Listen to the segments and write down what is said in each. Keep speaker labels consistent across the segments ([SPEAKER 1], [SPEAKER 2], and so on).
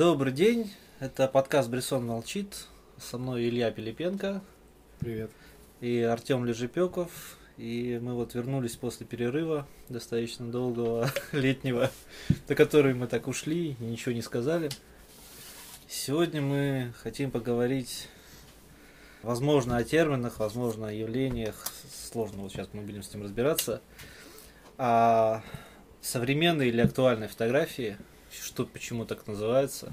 [SPEAKER 1] Добрый день, это подкаст «Брисон молчит». Со мной Илья Пилипенко.
[SPEAKER 2] Привет.
[SPEAKER 1] И Артем Лежепеков. И мы вот вернулись после перерыва достаточно долгого летнего, до которого мы так ушли и ничего не сказали. Сегодня мы хотим поговорить, возможно, о терминах, возможно, о явлениях. Сложно, вот сейчас мы будем с ним разбираться. О современной или актуальной фотографии, что почему так называется.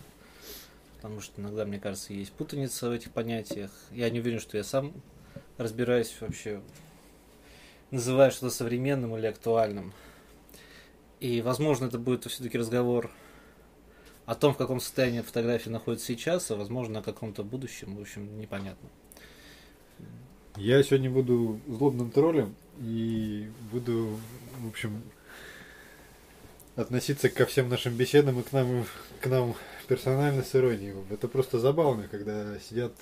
[SPEAKER 1] Потому что иногда, мне кажется, есть путаница в этих понятиях. Я не уверен, что я сам разбираюсь вообще, называю что-то современным или актуальным. И, возможно, это будет все-таки разговор о том, в каком состоянии фотография находится сейчас, а, возможно, о каком-то будущем. В общем, непонятно.
[SPEAKER 2] Я сегодня буду злобным троллем и буду, в общем, относиться ко всем нашим беседам и к нам, к нам персонально с иронией. Это просто забавно, когда сидят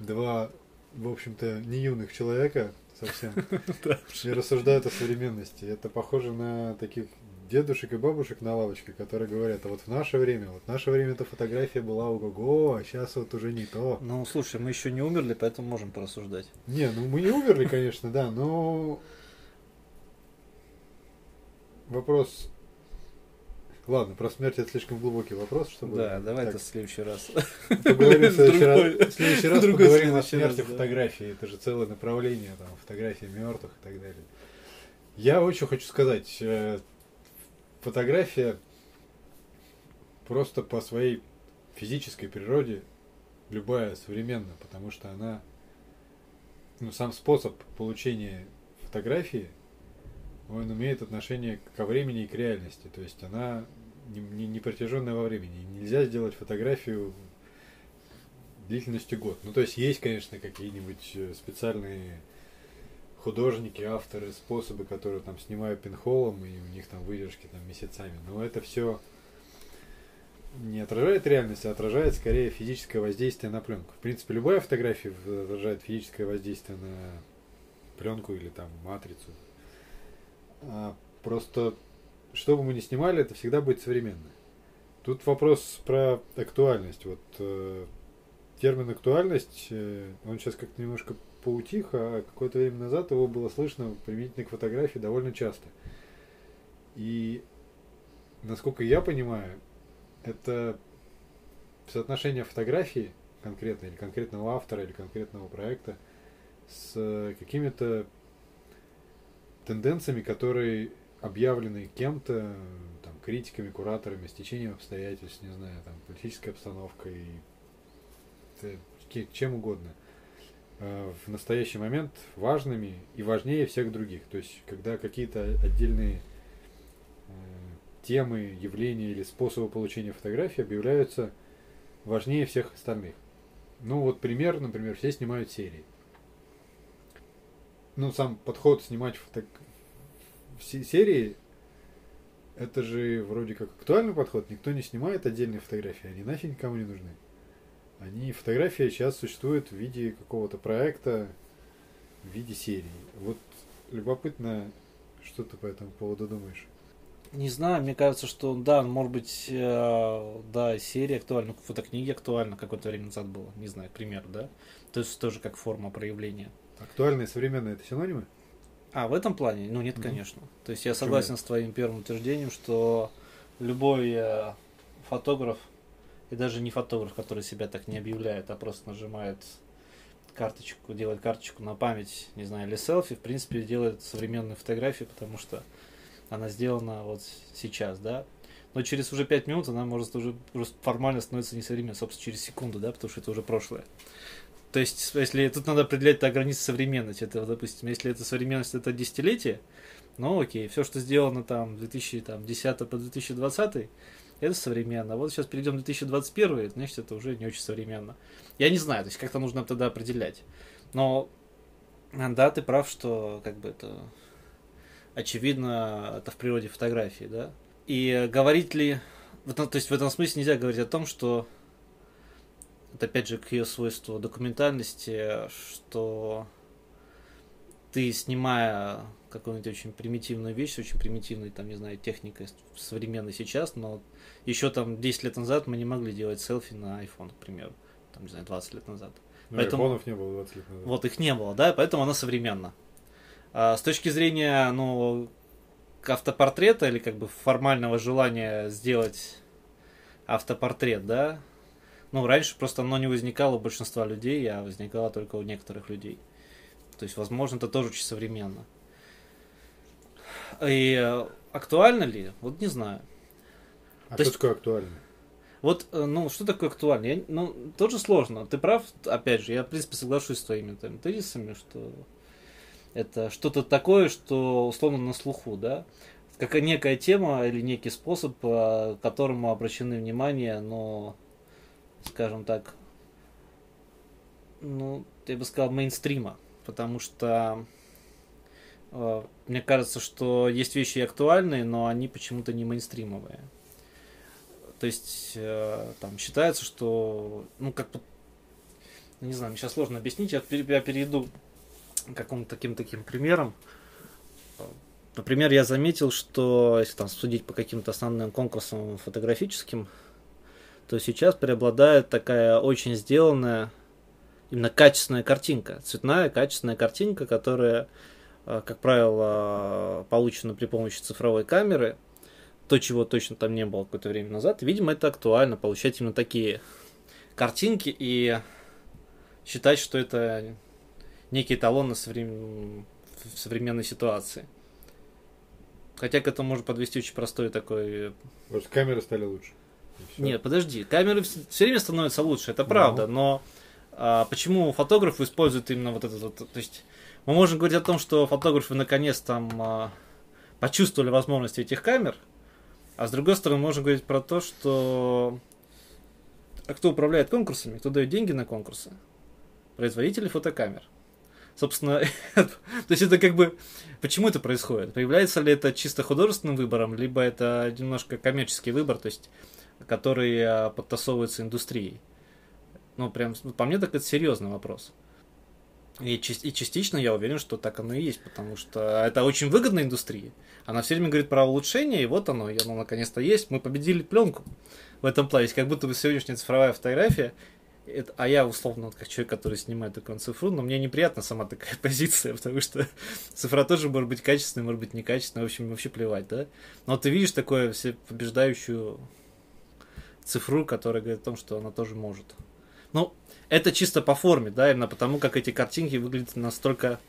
[SPEAKER 2] два, в общем-то, не юных человека совсем и рассуждают о современности. Это похоже на таких дедушек и бабушек на лавочке, которые говорят, а вот в наше время, вот в наше время эта фотография была ого-го, а сейчас вот уже не то.
[SPEAKER 1] Ну, слушай, мы еще не умерли, поэтому можем порассуждать.
[SPEAKER 2] Не, ну мы не умерли, конечно, да, но вопрос Ладно, про смерть это слишком глубокий вопрос, чтобы...
[SPEAKER 1] Да, давай это в следующий раз.
[SPEAKER 2] Поговорим в следующий раз. В следующий раз поговорим о смерти фотографии. Это же целое направление, там, фотографии мертвых и так далее. Я очень хочу сказать, э, фотография просто по своей физической природе любая современная, потому что она, ну, сам способ получения фотографии – он имеет отношение ко времени и к реальности. То есть она не, не, не протяженная во времени. Нельзя сделать фотографию длительностью год. Ну, то есть есть, конечно, какие-нибудь э, специальные художники, авторы, способы, которые там снимают пинхолом, и у них там выдержки там месяцами. Но это все не отражает реальность, а отражает скорее физическое воздействие на пленку. В принципе, любая фотография отражает физическое воздействие на пленку или там матрицу, просто, что бы мы ни снимали, это всегда будет современно. Тут вопрос про актуальность. Вот э, термин актуальность, э, он сейчас как-то немножко поутих, а какое-то время назад его было слышно применительно к фотографии довольно часто. И насколько я понимаю, это соотношение фотографии конкретно или конкретного автора или конкретного проекта с какими-то тенденциями, которые объявлены кем-то, там, критиками, кураторами, стечением обстоятельств, не знаю, там, политической обстановкой, чем угодно, э, в настоящий момент важными и важнее всех других. То есть, когда какие-то отдельные э, темы, явления или способы получения фотографий объявляются важнее всех остальных. Ну вот пример, например, все снимают серии ну, сам подход снимать фото... серии, это же вроде как актуальный подход. Никто не снимает отдельные фотографии, они нафиг никому не нужны. Они, фотография сейчас существует в виде какого-то проекта, в виде серии. Вот любопытно, что ты по этому поводу думаешь?
[SPEAKER 1] Не знаю, мне кажется, что да, может быть, э, да, серия актуальна, фотокниги актуальна, какое-то время назад было, не знаю, пример, да? То есть тоже как форма проявления.
[SPEAKER 2] Актуальное и современное это синонимы?
[SPEAKER 1] А, в этом плане? Ну нет, mm-hmm. конечно. То есть я согласен с твоим первым утверждением, что любой э, фотограф, и даже не фотограф, который себя так не объявляет, а просто нажимает карточку, делает карточку на память, не знаю, или селфи, в принципе, делает современную фотографию, потому что она сделана вот сейчас, да. Но через уже пять минут она может уже, формально становиться несовременной, собственно, через секунду, да, потому что это уже прошлое. То есть, если тут надо определять так границы современности, это, допустим, если это современность, это десятилетие, ну окей, все, что сделано там 2010 по 2020, это современно. Вот сейчас перейдем в 2021, значит, это уже не очень современно. Я не знаю, то есть как-то нужно тогда определять. Но да, ты прав, что как бы это очевидно, это в природе фотографии, да. И говорить ли, то есть в этом смысле нельзя говорить о том, что это опять же к ее свойству документальности, что ты снимая какую-нибудь очень примитивную вещь, очень примитивной, там, не знаю, техникой современной сейчас, но еще там 10 лет назад мы не могли делать селфи на iPhone, к примеру, там, не знаю, 20 лет назад.
[SPEAKER 2] Ну, поэтому, айфонов не было 20 лет назад.
[SPEAKER 1] Вот их не было, да, поэтому она современна. А с точки зрения, ну, автопортрета или как бы формального желания сделать автопортрет, да, ну, раньше просто оно не возникало у большинства людей, а возникало только у некоторых людей. То есть, возможно, это тоже очень современно. И э, актуально ли? Вот не знаю.
[SPEAKER 2] А То что есть, такое актуально?
[SPEAKER 1] Вот, э, ну, что такое актуально? Я, ну, тоже сложно. Ты прав, опять же, я, в принципе, соглашусь с твоими там, тезисами, что это что-то такое, что условно на слуху, да? Как некая тема или некий способ, э, к которому обращены внимание, но, скажем так, ну, я бы сказал, мейнстрима. Потому что э, мне кажется, что есть вещи актуальные, но они почему-то не мейнстримовые. То есть э, там считается, что, ну, как бы, не знаю, сейчас сложно объяснить, я, я перейду к какому-то таким таким примерам. Например, я заметил, что если там судить по каким-то основным конкурсам фотографическим, то сейчас преобладает такая очень сделанная именно качественная картинка, цветная качественная картинка, которая, э, как правило, получена при помощи цифровой камеры. То, чего точно там не было какое-то время назад. Видимо, это актуально, получать именно такие картинки и считать, что это некий эталон на соврем... в современной ситуации. Хотя к этому можно подвести очень простой такой...
[SPEAKER 2] Вот камеры стали лучше.
[SPEAKER 1] Нет, подожди, камеры все время становятся лучше, это правда, ну. но а, почему фотографы используют именно вот этот вот, то есть мы можем говорить о том, что фотографы наконец там а, почувствовали возможности этих камер, а с другой стороны можем говорить про то, что а кто управляет конкурсами, кто дает деньги на конкурсы? Производители фотокамер. Собственно, то есть это как бы... Почему это происходит? Появляется ли это чисто художественным выбором, либо это немножко коммерческий выбор, то есть который а, подтасовывается индустрией? Ну, прям, ну, по мне, так это серьезный вопрос. И, и частично я уверен, что так оно и есть, потому что это очень выгодная индустрия. Она все время говорит про улучшение, и вот оно, и оно наконец-то есть. Мы победили пленку в этом плане. Как будто бы сегодняшняя цифровая фотография, это, а я условно как человек, который снимает такую цифру, но мне неприятна сама такая позиция, потому что цифра тоже может быть качественной, может быть некачественной, в общем, вообще плевать, да? Но ты видишь такое все побеждающую цифру, которая говорит о том, что она тоже может. Ну, это чисто по форме, да, именно потому, как эти картинки выглядят настолько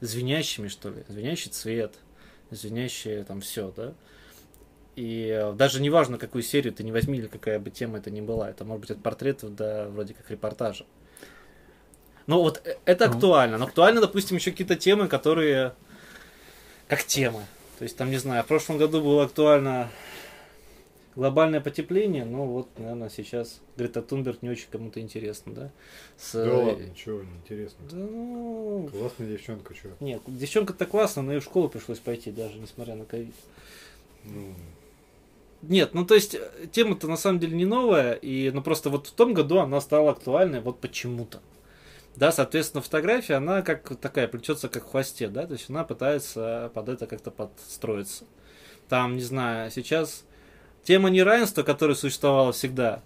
[SPEAKER 1] звенящими, что ли. Звенящий цвет, звенящее там все, да. И э, даже не важно, какую серию ты не возьми, или какая бы тема это ни была. Это может быть от портретов до вроде как репортажа. Ну вот э, это ну. актуально. Но актуально, допустим, еще какие-то темы, которые как темы. То есть там, не знаю, в прошлом году было актуально глобальное потепление, ну вот, наверное, сейчас Грета Тунберг не очень кому-то интересно, да?
[SPEAKER 2] С... Да ладно, чего, не интересно. Да, ну... Классная девчонка, что?
[SPEAKER 1] Нет, девчонка-то классная, но и в школу пришлось пойти, даже несмотря на ковид. Ну... Нет, ну то есть тема-то на самом деле не новая, и ну просто вот в том году она стала актуальной вот почему-то. Да, соответственно, фотография, она как такая, плетется как в хвосте, да, то есть она пытается под это как-то подстроиться. Там, не знаю, сейчас Тема неравенства, которая существовала всегда,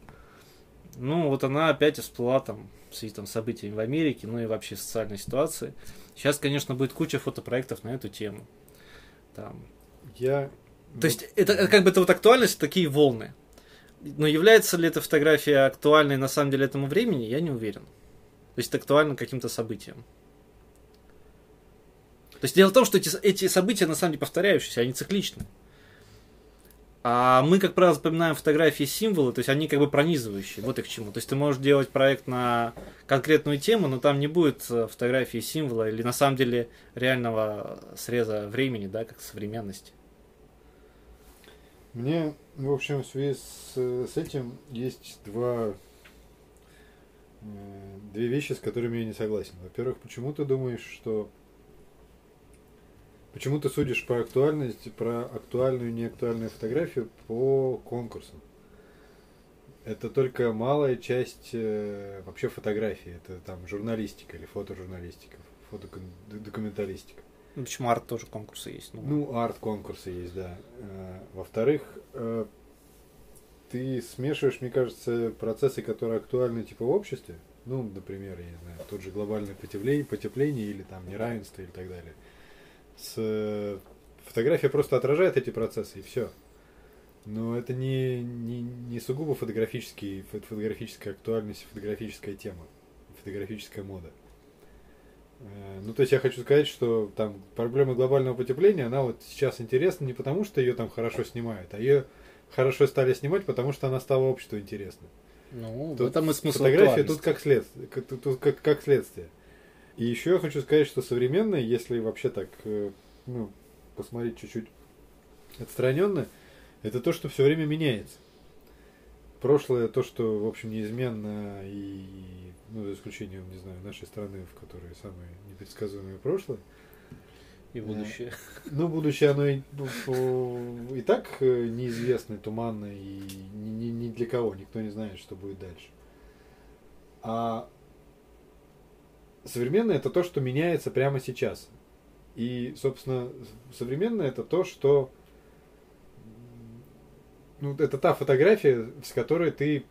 [SPEAKER 1] ну, вот она опять всплыла там в связи там, с событиями в Америке, ну и вообще социальной ситуации. Сейчас, конечно, будет куча фотопроектов на эту тему. Там.
[SPEAKER 2] Я...
[SPEAKER 1] То есть, это, это как бы это вот актуальность, такие волны. Но является ли эта фотография актуальной на самом деле этому времени, я не уверен. То есть, это актуально каким-то событиям. То есть, дело в том, что эти, эти события на самом деле повторяющиеся, они цикличны. А мы, как правило, запоминаем фотографии символы, то есть они как бы пронизывающие. Вот их к чему. То есть ты можешь делать проект на конкретную тему, но там не будет э, фотографии символа или на самом деле реального среза времени, да, как современности.
[SPEAKER 2] Мне, в общем, в связи с, с этим есть два, э, две вещи, с которыми я не согласен. Во-первых, почему ты думаешь, что Почему ты судишь по актуальности, про актуальную и неактуальную фотографию по конкурсам? Это только малая часть э, вообще фотографии. Это там журналистика или фотожурналистика. фотодокументалистика.
[SPEAKER 1] Ну, почему арт тоже конкурсы есть?
[SPEAKER 2] Ну, ну арт-конкурсы есть, да. Э, во-вторых, э, ты смешиваешь, мне кажется, процессы, которые актуальны типа в обществе, ну, например, я не знаю, тот же глобальное потепление, потепление или там неравенство и так далее. С э, фотография просто отражает эти процессы и все. Но это не, не, не сугубо фотографический, фотографическая актуальность, фотографическая тема, фотографическая мода. Э, ну, то есть я хочу сказать, что там проблема глобального потепления, она вот сейчас интересна не потому, что ее там хорошо снимают, а ее хорошо стали снимать, потому что она стала обществу интересной.
[SPEAKER 1] Ну, тут в этом и смысл
[SPEAKER 2] Фотография тут как следствие, тут как, как следствие. И еще я хочу сказать, что современные, если вообще так, э, ну, посмотреть чуть-чуть отстраненно, это то, что все время меняется. Прошлое то, что, в общем, неизменно и, ну, за исключением, не знаю, нашей страны, в которой самое непредсказуемое прошлое.
[SPEAKER 1] И будущее.
[SPEAKER 2] Ну, будущее, оно и, ну, и так э, неизвестно, туманно, и ни, ни, ни для кого, никто не знает, что будет дальше. А современное это то, что меняется прямо сейчас. И, собственно, современное это то, что ну, это та фотография, с которой ты,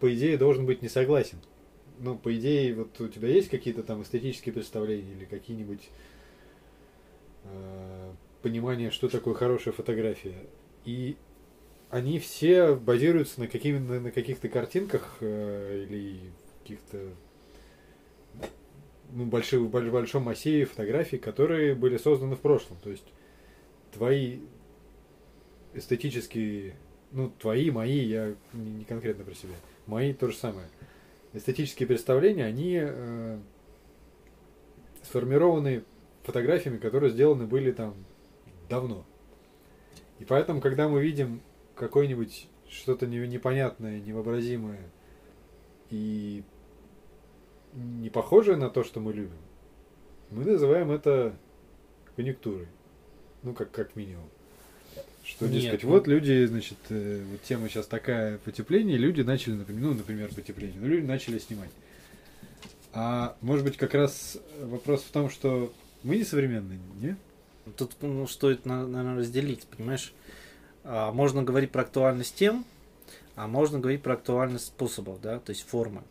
[SPEAKER 2] по идее, должен быть не согласен. Ну, по идее, вот у тебя есть какие-то там эстетические представления или какие-нибудь э, понимания, что такое хорошая фотография. И они все базируются на, какими, на, на каких-то картинках э, или каких-то ну, больших, в большом массиве фотографий, которые были созданы в прошлом. То есть твои эстетические, ну, твои, мои, я не, конкретно про себя, мои то же самое. Эстетические представления, они э, сформированы фотографиями, которые сделаны были там давно. И поэтому, когда мы видим какое-нибудь что-то непонятное, невообразимое и не похожее на то, что мы любим, мы называем это конъюнктурой. Ну, как, как минимум. Что, дескать, ну... вот люди, значит, э, вот тема сейчас такая потепление, люди начали, например, ну, например, потепление, ну, люди начали снимать. А может быть, как раз вопрос в том, что мы не современные, не?
[SPEAKER 1] Тут ну, стоит, наверное, разделить, понимаешь? А, можно говорить про актуальность тем, а можно говорить про актуальность способов, да, то есть формы.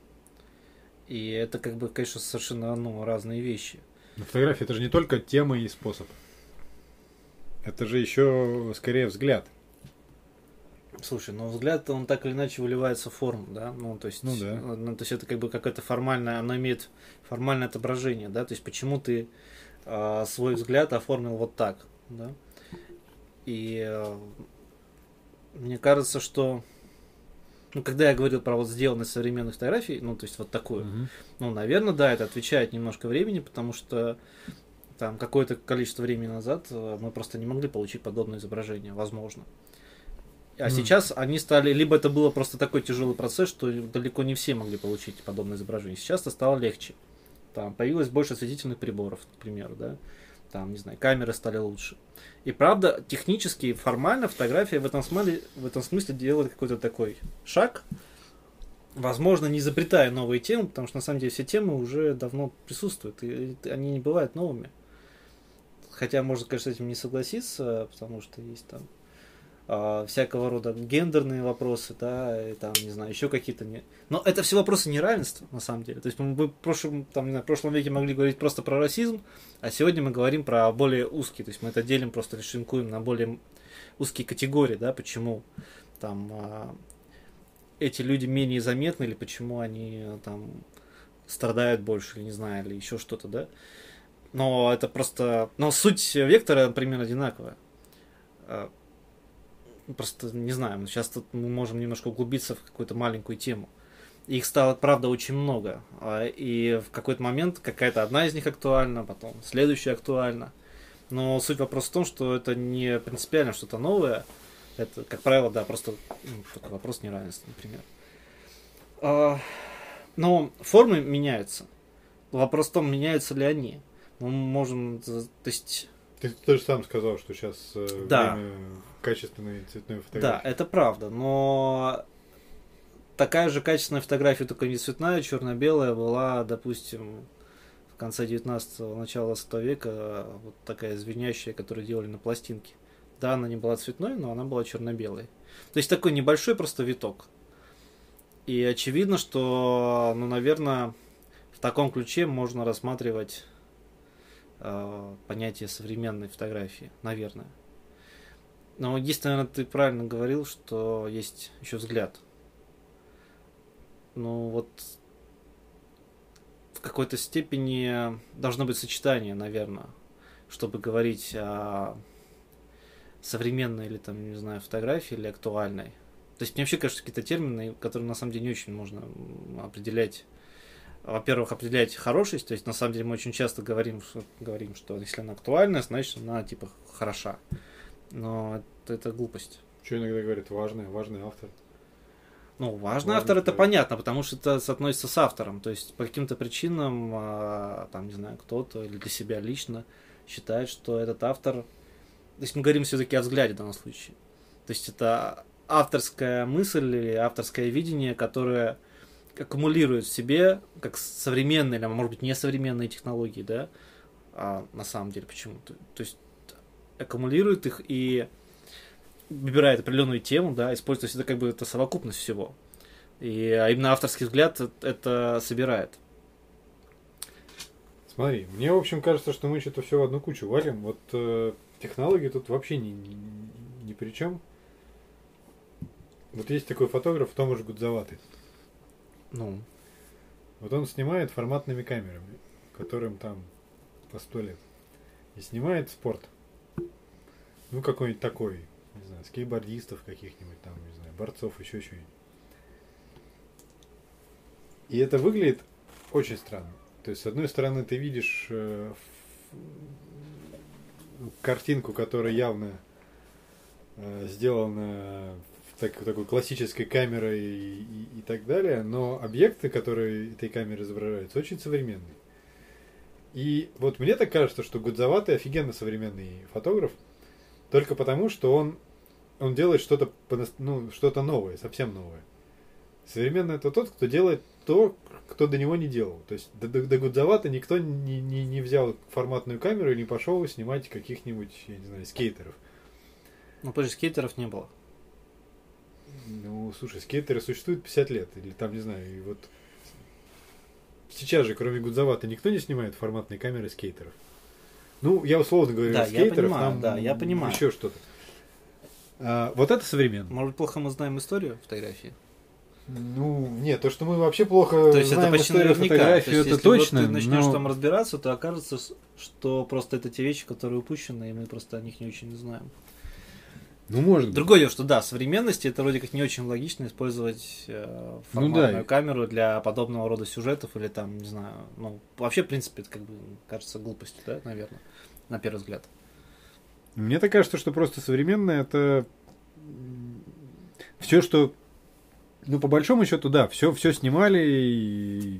[SPEAKER 1] И это, как бы, конечно, совершенно ну, разные вещи.
[SPEAKER 2] Но фотография это же не только тема и способ. Это же еще скорее взгляд.
[SPEAKER 1] Слушай, ну взгляд, он так или иначе выливается в форму, да? Ну, то есть,
[SPEAKER 2] ну, да.
[SPEAKER 1] ну, то есть это как бы какое-то формальное, оно имеет формальное отображение, да? То есть почему ты э, свой взгляд оформил вот так, да? И э, мне кажется, что ну, когда я говорил про вот сделанность современных фотографий, ну, то есть вот такую,
[SPEAKER 2] угу.
[SPEAKER 1] ну, наверное, да, это отвечает немножко времени, потому что там какое-то количество времени назад э, мы просто не могли получить подобное изображение, возможно. А mm. сейчас они стали, либо это было просто такой тяжелый процесс, что далеко не все могли получить подобное изображение. Сейчас это стало легче. Там появилось больше осветительных приборов, например, да. Там, не знаю, камеры стали лучше. И правда, технически, формально фотография в этом смысле, в этом смысле делает какой-то такой шаг, возможно, не изобретая новые темы, потому что на самом деле все темы уже давно присутствуют, и они не бывают новыми. Хотя можно, конечно, с этим не согласиться, потому что есть там э, всякого рода гендерные вопросы, да, и там, не знаю, еще какие-то не. Но это все вопросы неравенства, на самом деле. То есть мы в прошлом, там, не знаю, в прошлом веке могли говорить просто про расизм, а сегодня мы говорим про более узкие, то есть мы это делим, просто шинкуем на более узкие категории, да, почему там э, эти люди менее заметны, или почему они там страдают больше, или не знаю, или еще что-то, да. Но это просто... Но суть вектора примерно одинаковая. А, просто не знаю, сейчас тут мы можем немножко углубиться в какую-то маленькую тему. Их стало, правда, очень много. А, и в какой-то момент какая-то одна из них актуальна, потом следующая актуальна. Но суть вопроса в том, что это не принципиально что-то новое. Это, как правило, да, просто ну, вопрос неравенства, например. А, но формы меняются. Вопрос в том, меняются ли они мы можем, то есть...
[SPEAKER 2] Ты тоже сам сказал, что сейчас э,
[SPEAKER 1] да.
[SPEAKER 2] время качественной цветной фотографии.
[SPEAKER 1] Да, это правда, но такая же качественная фотография, только не цветная, черно-белая, была, допустим, конце 19-го, начала 20 века, вот такая звенящая, которую делали на пластинке. Да, она не была цветной, но она была черно-белой. То есть такой небольшой просто виток. И очевидно, что, ну, наверное, в таком ключе можно рассматривать э, понятие современной фотографии, наверное. Но единственное, ты правильно говорил, что есть еще взгляд. Ну вот в какой-то степени должно быть сочетание, наверное, чтобы говорить о современной или там, не знаю, фотографии или актуальной. То есть мне вообще кажется какие-то термины, которые на самом деле не очень можно определять. Во-первых, определять хорошесть, то есть на самом деле мы очень часто говорим, что, говорим, что если она актуальная, значит она типа хороша. Но это, это глупость.
[SPEAKER 2] Что иногда говорят, важный, важный автор.
[SPEAKER 1] Ну, важный, важный автор это понятно, потому что это соотносится с автором. То есть по каким-то причинам, а, там, не знаю, кто-то или для себя лично считает, что этот автор. То есть мы говорим все-таки о взгляде в данном случае. То есть это авторская мысль или авторское видение, которое аккумулирует в себе как современные, или, может быть, несовременные технологии, да, а на самом деле почему? То, есть аккумулирует их и выбирает определенную тему, да, использует это как бы это совокупность всего. И а именно авторский взгляд это собирает.
[SPEAKER 2] Смотри, мне, в общем, кажется, что мы что-то все в одну кучу валим. Вот э, технологии тут вообще ни, ни, ни при чем. Вот есть такой фотограф Томаш Гудзаватый.
[SPEAKER 1] Ну.
[SPEAKER 2] Вот он снимает форматными камерами, которым там по сто лет. И снимает спорт. Ну, какой-нибудь такой, не знаю, скейтбордистов каких-нибудь там, не знаю, борцов, еще что-нибудь. И это выглядит очень странно. То есть, с одной стороны, ты видишь э, картинку, которая явно э, сделана так, такой классической камерой и, и, так далее, но объекты, которые этой камерой изображаются, очень современные. И вот мне так кажется, что Гудзаватый офигенно современный фотограф, только потому, что он, он делает что-то ну, что новое, совсем новое. Современный это тот, кто делает то, кто до него не делал. То есть до, до, до Гудзавата никто не, не, не взял форматную камеру и не пошел снимать каких-нибудь, я не знаю, скейтеров.
[SPEAKER 1] Ну, потому скейтеров не было.
[SPEAKER 2] Ну, слушай, скейтеры существуют 50 лет, или там, не знаю, и вот сейчас же, кроме Гудзавата, никто не снимает форматные камеры скейтеров. Ну, я условно говорю,
[SPEAKER 1] да,
[SPEAKER 2] скейтеров,
[SPEAKER 1] я понимаю,
[SPEAKER 2] там
[SPEAKER 1] да, я понимаю.
[SPEAKER 2] еще что-то. А, вот это современно.
[SPEAKER 1] Может, плохо мы знаем историю фотографии?
[SPEAKER 2] Ну, нет, то, что мы вообще плохо
[SPEAKER 1] то есть
[SPEAKER 2] знаем
[SPEAKER 1] это почти
[SPEAKER 2] историю
[SPEAKER 1] наверняка.
[SPEAKER 2] фотографии,
[SPEAKER 1] то есть,
[SPEAKER 2] это
[SPEAKER 1] если
[SPEAKER 2] точно.
[SPEAKER 1] Вот ты начнешь
[SPEAKER 2] но...
[SPEAKER 1] там разбираться, то окажется, что просто это те вещи, которые упущены, и мы просто о них не очень знаем.
[SPEAKER 2] Ну, может
[SPEAKER 1] Другое дело, что да, в современности это вроде как не очень логично использовать э, форматную ну, да. камеру для подобного рода сюжетов или там, не знаю, ну, вообще, в принципе, это как бы кажется глупостью, да, наверное, на первый взгляд.
[SPEAKER 2] Мне так кажется, что просто современное это все, что ну, по большому счету, да, все, все снимали, и,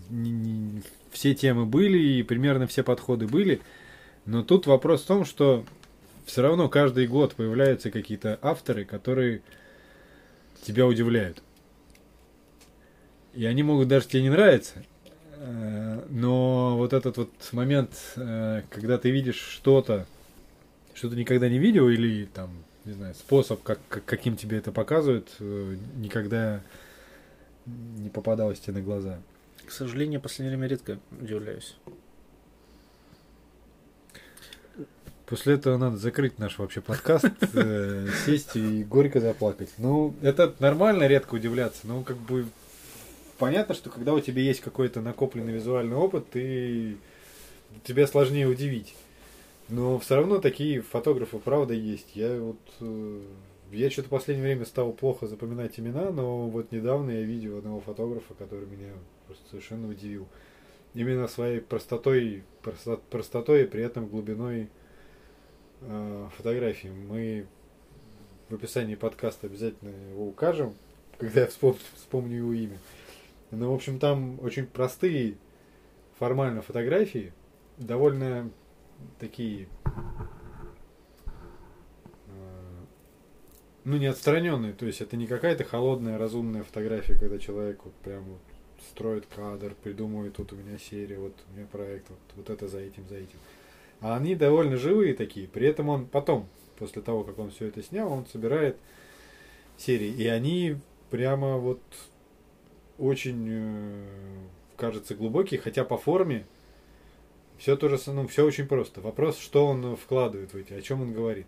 [SPEAKER 2] все темы были, и примерно все подходы были. Но тут вопрос в том, что все равно каждый год появляются какие-то авторы, которые тебя удивляют. И они могут даже тебе не нравиться, э, но вот этот вот момент, э, когда ты видишь что-то, что ты никогда не видел, или там, не знаю, способ, как, каким тебе это показывают, э, никогда не попадалось тебе на глаза.
[SPEAKER 1] К сожалению, в последнее время редко удивляюсь.
[SPEAKER 2] После этого надо закрыть наш вообще подкаст, э, сесть и горько заплакать. Ну, это нормально редко удивляться, но как бы понятно, что когда у тебя есть какой-то накопленный визуальный опыт, ты тебя сложнее удивить. Но все равно такие фотографы, правда, есть. Я вот э, я что-то в последнее время стал плохо запоминать имена, но вот недавно я видел одного фотографа, который меня просто совершенно удивил. Именно своей простотой, простотой и при этом глубиной фотографии. Мы в описании подкаста обязательно его укажем, когда я вспомню, вспомню его имя. Но, в общем, там очень простые формально фотографии, довольно такие э, ну, не отстраненные, то есть это не какая-то холодная, разумная фотография, когда человек вот прям вот строит кадр, придумывает, тут у меня серия, вот у меня проект, вот, вот это за этим, за этим. А они довольно живые такие. При этом он потом, после того, как он все это снял, он собирает серии. И они прямо вот очень, э, кажется, глубокие, хотя по форме все тоже, ну, все очень просто. Вопрос, что он вкладывает в эти, о чем он говорит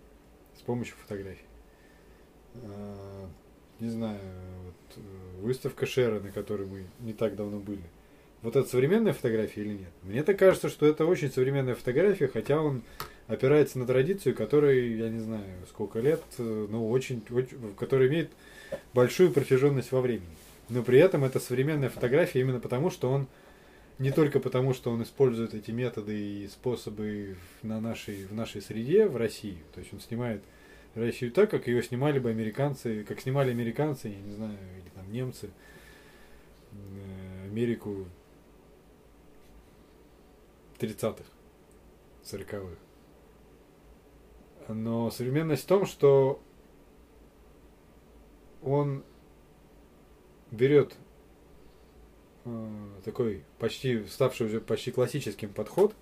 [SPEAKER 2] с помощью фотографий. А, не знаю, вот, э, выставка Шера, на которой мы не так давно были. Вот это современная фотография или нет? Мне так кажется, что это очень современная фотография, хотя он опирается на традицию, которой, я не знаю, сколько лет, э, ну, очень, очень которая имеет большую протяженность во времени. Но при этом это современная фотография именно потому, что он не только потому, что он использует эти методы и способы на нашей, в нашей среде, в России. То есть он снимает Россию так, как ее снимали бы американцы, как снимали американцы, я не знаю, или там немцы, э, Америку 30-х, 40-х. Но современность в том, что он берет э, такой почти ставший уже почти классическим подход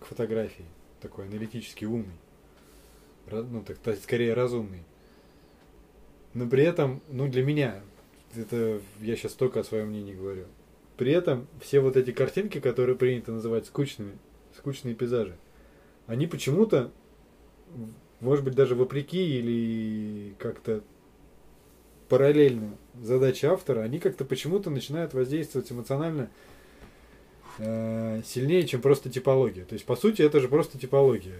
[SPEAKER 2] к фотографии, такой аналитически умный, ну так, скорее разумный. Но при этом, ну для меня, это я сейчас только о своем мнении говорю. При этом все вот эти картинки, которые принято называть скучными, скучные пейзажи, они почему-то, может быть, даже вопреки или как-то параллельно задаче автора, они как-то почему-то начинают воздействовать эмоционально э, сильнее, чем просто типология. То есть, по сути, это же просто типология.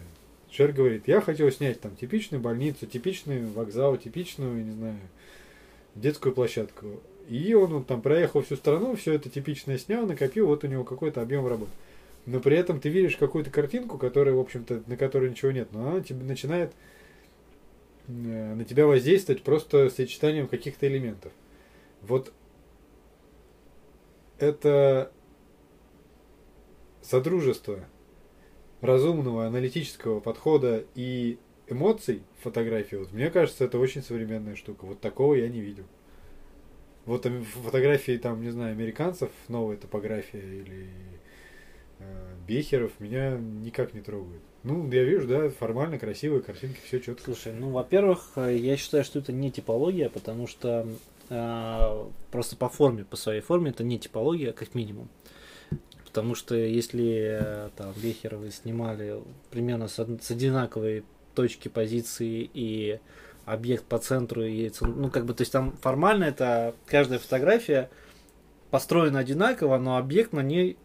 [SPEAKER 2] Шер говорит, я хотел снять там типичную больницу, типичный вокзал, типичную, не знаю, детскую площадку. И он, он там проехал всю страну, все это типичное снял, накопил, вот у него какой-то объем работы. Но при этом ты видишь какую-то картинку, которая, в общем-то, на которой ничего нет, но она тебе начинает Э, на тебя воздействовать просто сочетанием каких-то элементов. Вот это содружество разумного аналитического подхода и эмоций в фотографии, вот мне кажется, это очень современная штука. Вот такого я не видел. Вот фотографии там, не знаю, американцев, новая топография или э, Бехеров меня никак не трогают. Ну, я вижу, да, формально красивые картинки, все четко.
[SPEAKER 1] Слушай, ну, во-первых, э, я считаю, что это не типология, потому что э, просто по форме, по своей форме, это не типология, как минимум. Потому что если э, там Бехеровы снимали примерно с, с одинаковой точки позиции и объект по центру, и, ну, как бы, то есть там формально это каждая фотография построена одинаково, но объект на ней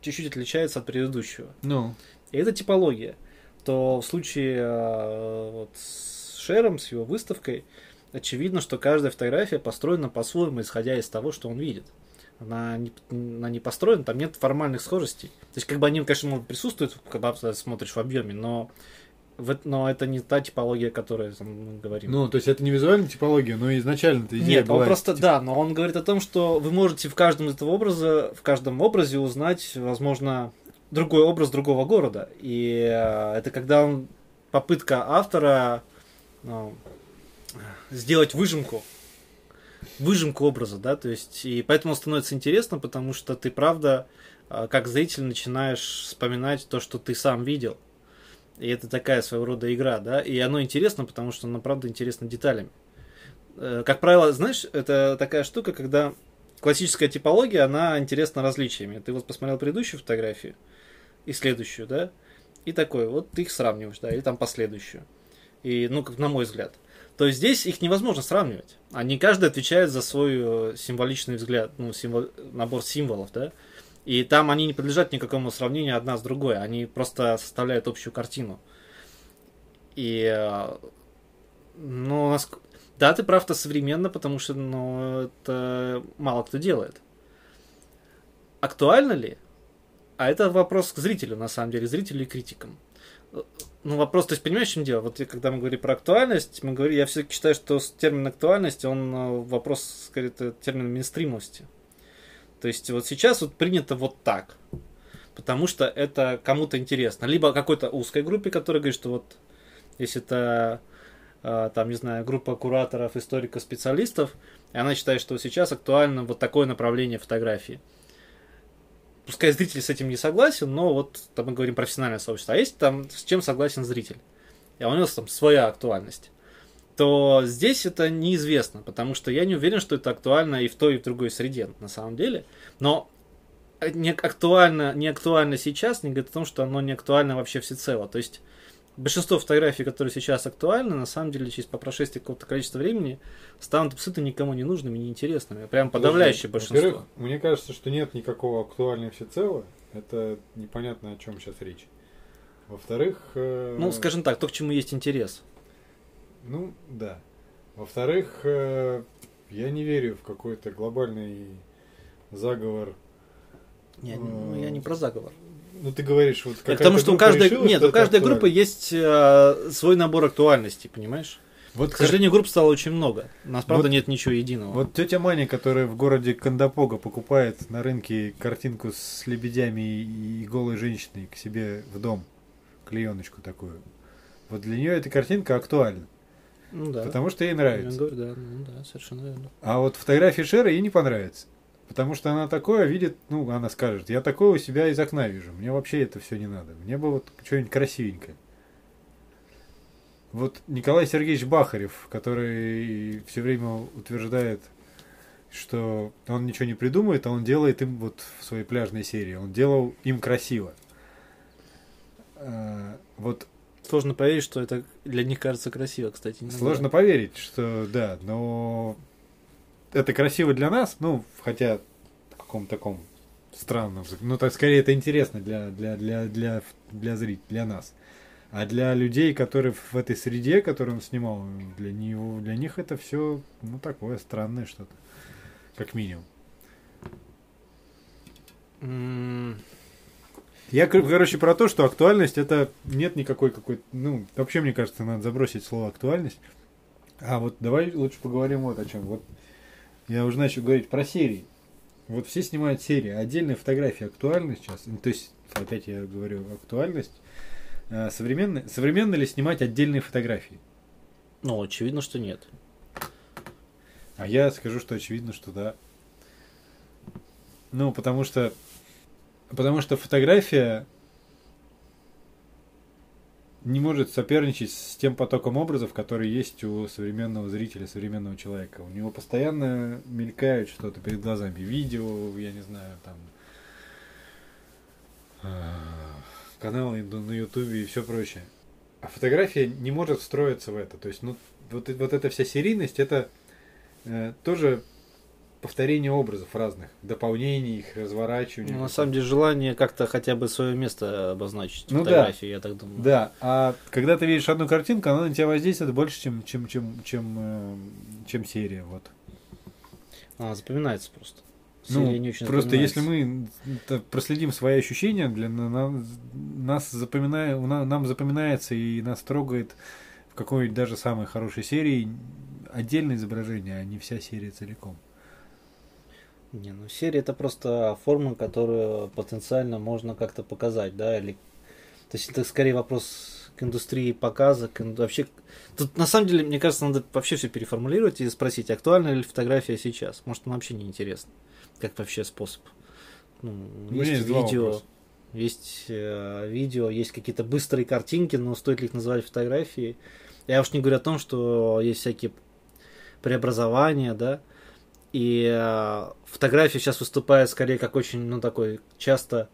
[SPEAKER 1] чуть-чуть отличается от предыдущего.
[SPEAKER 2] Ну.
[SPEAKER 1] И это типология. То в случае э, вот, с Шером, с его выставкой, очевидно, что каждая фотография построена по-своему, исходя из того, что он видит. Она не, она не построена, там нет формальных схожестей. То есть, как бы они, конечно, могут присутствовать, когда смотришь в объеме, но но это не та типология, о которой мы говорим.
[SPEAKER 2] Ну, то есть это не визуальная типология, но изначально
[SPEAKER 1] это идея Нет, была. он просто, тип... да, но он говорит о том, что вы можете в каждом из этого образа, в каждом образе узнать, возможно, другой образ другого города. И э, это когда он попытка автора ну, сделать выжимку, выжимку образа, да, то есть, и поэтому становится интересно, потому что ты, правда, э, как зритель начинаешь вспоминать то, что ты сам видел. И это такая своего рода игра, да, и оно интересно, потому что оно, правда, интересно деталями. Э, как правило, знаешь, это такая штука, когда классическая типология, она интересна различиями. Ты вот посмотрел предыдущую фотографию, и следующую, да, и такой, вот ты их сравниваешь, да, или там последующую. И, ну, как на мой взгляд. То есть здесь их невозможно сравнивать. Они каждый отвечает за свой э, символичный взгляд, ну, символ, набор символов, да. И там они не подлежат никакому сравнению одна с другой. Они просто составляют общую картину. И, э, ну, да, ты прав, это современно, потому что, ну, это мало кто делает. Актуально ли? А это вопрос к зрителю, на самом деле, зрителю и критикам. Ну, вопрос, то есть, понимаешь, в чем дело? Вот когда мы говорим про актуальность, мы говорим, я все-таки считаю, что термин актуальность, он э, вопрос, скорее, термин минстримности. То есть, вот сейчас вот принято вот так, потому что это кому-то интересно. Либо какой-то узкой группе, которая говорит, что вот, если это э, там, не знаю, группа кураторов, историков-специалистов, и она считает, что сейчас актуально вот такое направление фотографии. Пускай зритель с этим не согласен, но вот там мы говорим профессиональное сообщество. А есть там, с чем согласен зритель? И у него там своя актуальность то здесь это неизвестно, потому что я не уверен, что это актуально и в той, и в другой среде на самом деле. Но не актуально, не актуально сейчас, не говорит о том, что оно не актуально вообще всецело. То есть большинство фотографий, которые сейчас актуальны, на самом деле через по прошествии какого-то количества времени станут абсолютно никому не нужными, неинтересными. Прям подавляющее большинство. Во-первых,
[SPEAKER 2] мне кажется, что нет никакого актуального всецело. Это непонятно, о чем сейчас речь. Во-вторых... Э...
[SPEAKER 1] Ну, скажем так, то, к чему есть интерес.
[SPEAKER 2] Ну, да. Во-вторых, э, я не верю в какой-то глобальный заговор.
[SPEAKER 1] Не, ну, я не про заговор.
[SPEAKER 2] Ну, ты говоришь, вот
[SPEAKER 1] как Потому что у каждой, решила, нет, у каждой группы есть э, свой набор актуальностей, понимаешь? Вот, К сожалению, групп стало очень много. У нас, правда, вот, нет ничего единого.
[SPEAKER 2] Вот тетя Маня, которая в городе Кандапога покупает на рынке картинку с лебедями и голой женщиной к себе в дом, клееночку такую. Вот для нее эта картинка актуальна. Ну, да. Потому что ей нравится. Я говорю,
[SPEAKER 1] да, ну, да, совершенно верно.
[SPEAKER 2] А вот фотографии Шера ей не понравится. Потому что она такое видит, ну, она скажет, я такое у себя из окна вижу. Мне вообще это все не надо. Мне бы вот что-нибудь красивенькое. Вот Николай Сергеевич Бахарев, который все время утверждает, что он ничего не придумает, а он делает им вот в своей пляжной серии, он делал им красиво. А, вот
[SPEAKER 1] Сложно поверить, что это для них кажется красиво, кстати.
[SPEAKER 2] Сложно поверить, что да, но это красиво для нас, ну, хотя в каком-то таком странном, ну, так скорее это интересно для, для, для, для, для зрителей, для нас. А для людей, которые в этой среде, которую он снимал, для, него, для них это все, ну, такое странное что-то, как минимум. Я, короче, про то, что актуальность это нет никакой какой ну, вообще, мне кажется, надо забросить слово актуальность. А вот давай лучше поговорим вот о чем. Вот я уже начал говорить про серии. Вот все снимают серии. Отдельная фотография актуальна сейчас. То есть, опять я говорю, актуальность. А, современно, современно ли снимать отдельные фотографии?
[SPEAKER 1] Ну, очевидно, что нет.
[SPEAKER 2] А я скажу, что очевидно, что да. Ну, потому что Потому что фотография не может соперничать с тем потоком образов, которые есть у современного зрителя, современного человека. У него постоянно мелькает что-то перед глазами. Видео, я не знаю, там а, каналы на Ютубе и все прочее. А фотография не может встроиться в это. То есть, ну, вот, вот эта вся серийность, это э, тоже повторение образов разных, дополнений их, разворачивания.
[SPEAKER 1] Ну, на самом деле желание как-то хотя бы свое место обозначить ну, фотографии, да. я так думаю.
[SPEAKER 2] Да, а когда ты видишь одну картинку, она на тебя воздействует больше, чем, чем, чем, чем, э, чем серия. Вот.
[SPEAKER 1] Она запоминается просто.
[SPEAKER 2] Ну, серия ну, не очень просто если мы проследим свои ощущения, для нас, нас запоминает, нам запоминается и нас трогает в какой-нибудь даже самой хорошей серии отдельное изображение, а не вся серия целиком.
[SPEAKER 1] Не, ну серия это просто форма, которую потенциально можно как-то показать, да, или... То есть это скорее вопрос к индустрии показа, к вообще... Тут на самом деле, мне кажется, надо вообще все переформулировать и спросить, актуальна ли фотография сейчас. Может, она вообще не интересна. Как вообще способ. Ну, есть, есть видео, есть э, видео, есть какие-то быстрые картинки, но стоит ли их называть фотографией? Я уж не говорю о том, что есть всякие преобразования, да, и э, фотография сейчас выступает скорее как очень, ну, такой часто,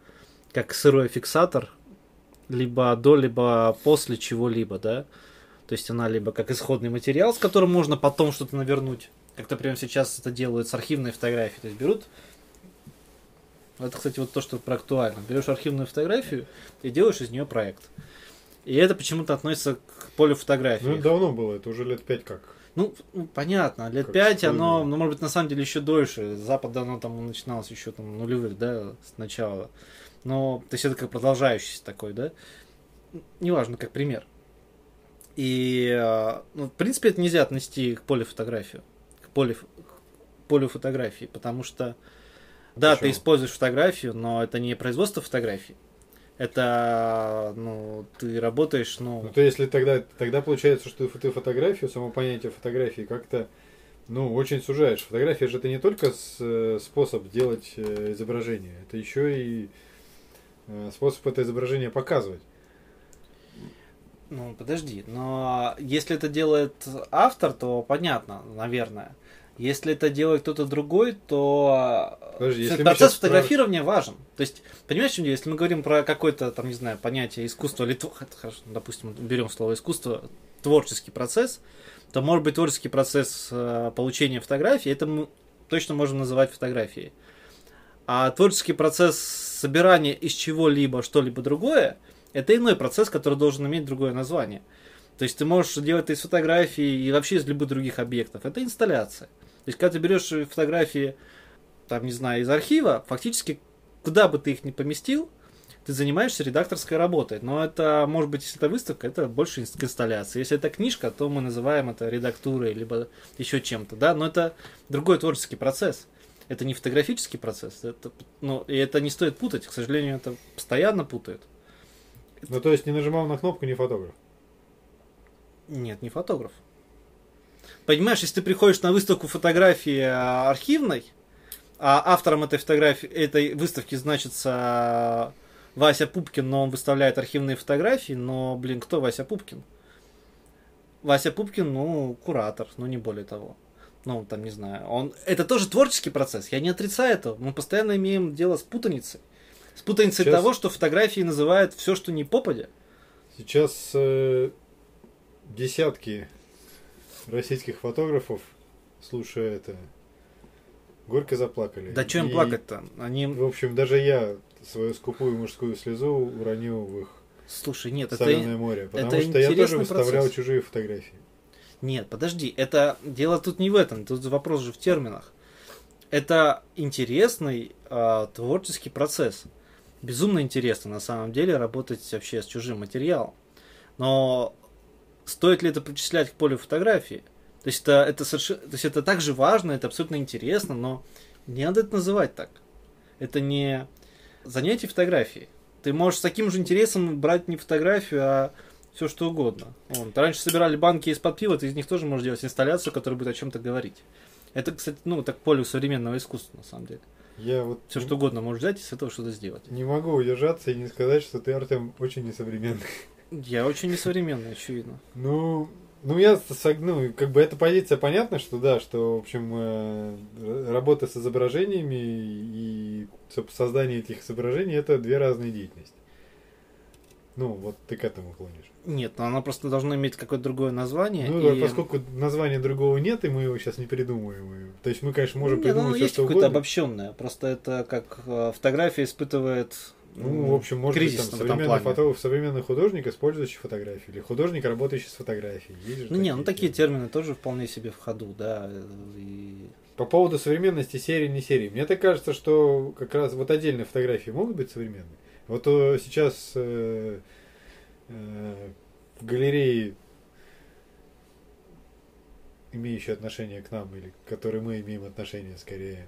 [SPEAKER 1] как сырой фиксатор, либо до, либо после чего-либо, да. То есть она либо как исходный материал, с которым можно потом что-то навернуть. Как, например, сейчас это делают с архивной фотографией. То есть берут это, кстати, вот то, что про актуально. Берешь архивную фотографию и делаешь из нее проект. И это почему-то относится к полю фотографии. Ну,
[SPEAKER 2] давно было, это уже лет пять как.
[SPEAKER 1] Ну, ну, понятно, лет пять оно, ну, может быть, на самом деле еще дольше. Запад давно там начиналось еще там нулевых, да, сначала. Но, то есть это как продолжающийся такой, да. Неважно, как пример. И, э, ну, в принципе, это нельзя отнести к полифотографию. К, поле, к полифотографии, потому что, да, Почему? ты используешь фотографию, но это не производство фотографий. Это, ну, ты работаешь, ну...
[SPEAKER 2] Ну, то если тогда, тогда получается, что ты фотографию, само понятие фотографии как-то, ну, очень сужаешь. Фотография же это не только с, способ делать э, изображение, это еще и э, способ это изображение показывать.
[SPEAKER 1] Ну, подожди, но если это делает автор, то понятно, наверное. Если это делает кто-то другой, то Подожди, если процесс фотографирования спрашиваем... важен. То есть, понимаешь, что если мы говорим про какое-то, там, не знаю, понятие искусства, или, хорошо, допустим, берем слово искусство, творческий процесс, то, может быть, творческий процесс э, получения фотографии, это мы точно можем называть фотографией. А творческий процесс собирания из чего-либо что-либо другое, это иной процесс, который должен иметь другое название. То есть ты можешь делать это из фотографий и вообще из любых других объектов. Это инсталляция. То есть, когда ты берешь фотографии, там, не знаю, из архива, фактически, куда бы ты их ни поместил, ты занимаешься редакторской работой. Но это, может быть, если это выставка, это больше инсталляция. Если это книжка, то мы называем это редактурой, либо еще чем-то, да, но это другой творческий процесс. Это не фотографический процесс, это, ну, и это не стоит путать, к сожалению, это постоянно путают.
[SPEAKER 2] Ну, то есть не нажимал на кнопку, не фотограф?
[SPEAKER 1] Нет, не фотограф. Понимаешь, если ты приходишь на выставку фотографии а, архивной, а автором этой фотографии, этой выставки значится Вася Пупкин, но он выставляет архивные фотографии, но, блин, кто Вася Пупкин? Вася Пупкин, ну, куратор, но не более того. Ну, там, не знаю. Он... Это тоже творческий процесс, я не отрицаю этого. Мы постоянно имеем дело с путаницей. С путаницей Сейчас... того, что фотографии называют все, что не попадя.
[SPEAKER 2] Сейчас э, десятки российских фотографов, слушая это, горько заплакали.
[SPEAKER 1] Да что им плакать-то? Они...
[SPEAKER 2] В общем, даже я свою скупую мужскую слезу уронил в их
[SPEAKER 1] Слушай, нет,
[SPEAKER 2] соленое
[SPEAKER 1] это,
[SPEAKER 2] море. Потому это что я тоже выставлял процесс. чужие фотографии.
[SPEAKER 1] Нет, подожди, это дело тут не в этом, тут вопрос же в терминах. Это интересный э, творческий процесс. Безумно интересно на самом деле работать вообще с чужим материалом. Но стоит ли это причислять к полю фотографии? То есть это, это, совершенно, то есть это так же важно, это абсолютно интересно, но не надо это называть так. Это не занятие фотографией. Ты можешь с таким же интересом брать не фотографию, а все что угодно. Вон, раньше собирали банки из-под пива, ты из них тоже можешь делать инсталляцию, которая будет о чем-то говорить. Это, кстати, ну, так поле современного искусства, на самом деле.
[SPEAKER 2] Я вот
[SPEAKER 1] все что угодно можешь взять и с этого что-то сделать.
[SPEAKER 2] Не могу удержаться и не сказать, что ты, Артем, очень несовременный.
[SPEAKER 1] Я очень несовременный, очевидно.
[SPEAKER 2] Ну, ну, я, ну, как бы эта позиция понятна, что да, что, в общем, э, работа с изображениями и создание этих изображений это две разные деятельности. Ну, вот ты к этому клонишь.
[SPEAKER 1] Нет, но она просто должна иметь какое-то другое название.
[SPEAKER 2] Ну, и... поскольку названия другого нет, и мы его сейчас не придумываем. То есть мы, конечно, можем
[SPEAKER 1] ну,
[SPEAKER 2] придумать
[SPEAKER 1] нет,
[SPEAKER 2] все,
[SPEAKER 1] есть какое-то обобщенное. Просто это как э, фотография испытывает
[SPEAKER 2] ну, в общем, может быть, там современный, фото, современный художник, использующий фотографии, или художник, работающий с фотографией.
[SPEAKER 1] Есть ну, не, ну такие термины. тоже вполне себе в ходу, да. И...
[SPEAKER 2] По поводу современности серии, не серии. Мне так кажется, что как раз вот отдельные фотографии могут быть современные. Вот э, сейчас э, э, в галерее, имеющие отношение к нам, или к которой мы имеем отношение скорее,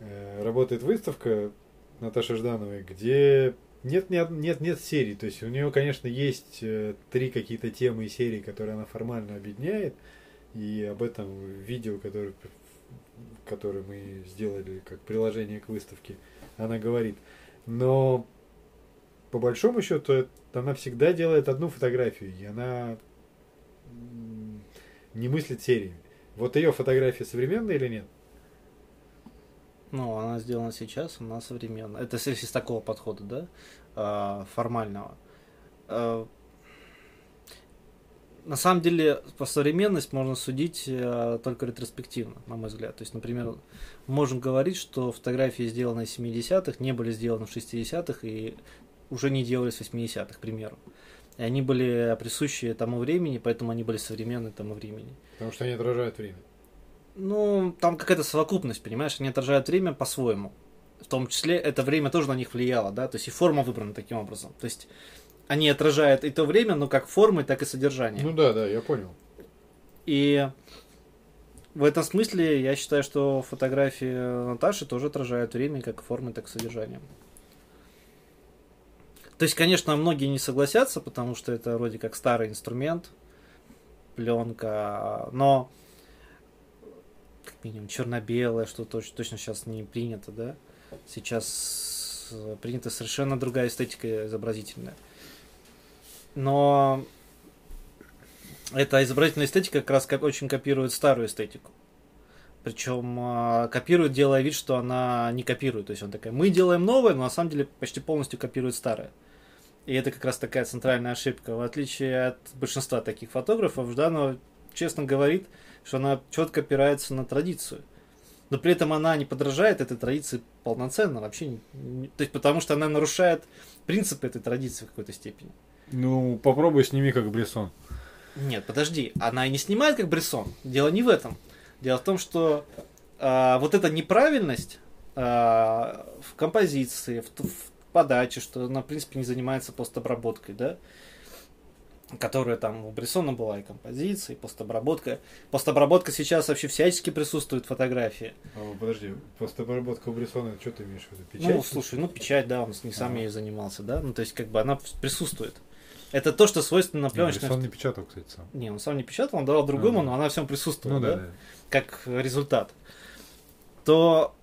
[SPEAKER 2] э, работает выставка Наташи Ждановой, где нет, нет, нет, нет серий. То есть у нее, конечно, есть э, три какие-то темы и серии, которые она формально объединяет. И об этом видео, которое, которое мы сделали как приложение к выставке, она говорит. Но по большому счету она всегда делает одну фотографию, и она не мыслит сериями. Вот ее фотография современная или нет?
[SPEAKER 1] Ну, она сделана сейчас, она современная. Это если с такого подхода, да, а, формального. А, на самом деле, по современность можно судить э, только ретроспективно, на мой взгляд. То есть, например, можем говорить, что фотографии, сделанные в 70-х, не были сделаны в 60-х и уже не делались в 80-х, к примеру. И они были присущи тому времени, поэтому они были современны тому времени.
[SPEAKER 2] Потому что они отражают время.
[SPEAKER 1] Ну, там какая-то совокупность, понимаешь, они отражают время по-своему. В том числе это время тоже на них влияло, да, то есть и форма выбрана таким образом. То есть они отражают и то время, но как формы, так и содержание.
[SPEAKER 2] Ну да, да, я понял.
[SPEAKER 1] И в этом смысле я считаю, что фотографии Наташи тоже отражают время как формы, так и содержание. То есть, конечно, многие не согласятся, потому что это вроде как старый инструмент, пленка, но минимум черно-белое, что точно, сейчас не принято, да? Сейчас э, принята совершенно другая эстетика изобразительная. Но эта изобразительная эстетика как раз очень копирует старую эстетику. Причем э, копирует, делая вид, что она не копирует. То есть он такая, мы делаем новое, но на самом деле почти полностью копирует старое. И это как раз такая центральная ошибка. В отличие от большинства таких фотографов, Жданова честно говорит, что она четко опирается на традицию. Но при этом она не подражает этой традиции полноценно, вообще не, то есть потому что она нарушает принципы этой традиции в какой-то степени.
[SPEAKER 2] Ну, попробуй сними как Брессон.
[SPEAKER 1] Нет, подожди, она и не снимает как Брессон. Дело не в этом. Дело в том, что э, вот эта неправильность э, в композиции, в, в подаче, что она, в принципе, не занимается постобработкой, да, которая там у Брессона была и композиция, и постобработка. Постобработка сейчас вообще всячески присутствует в фотографии.
[SPEAKER 2] А, подожди, постобработка у Брессона, что ты имеешь в виду? Печать?
[SPEAKER 1] Ну, слушай, ну печать, да, он не сам а. ею занимался, да, ну то есть как бы она присутствует. Это то, что свойственно пленочной...
[SPEAKER 2] Он не печатал, кстати, сам.
[SPEAKER 1] Не, он сам не печатал, он давал другому, а, но она всем присутствовала, ну, да, да, да, как результат. То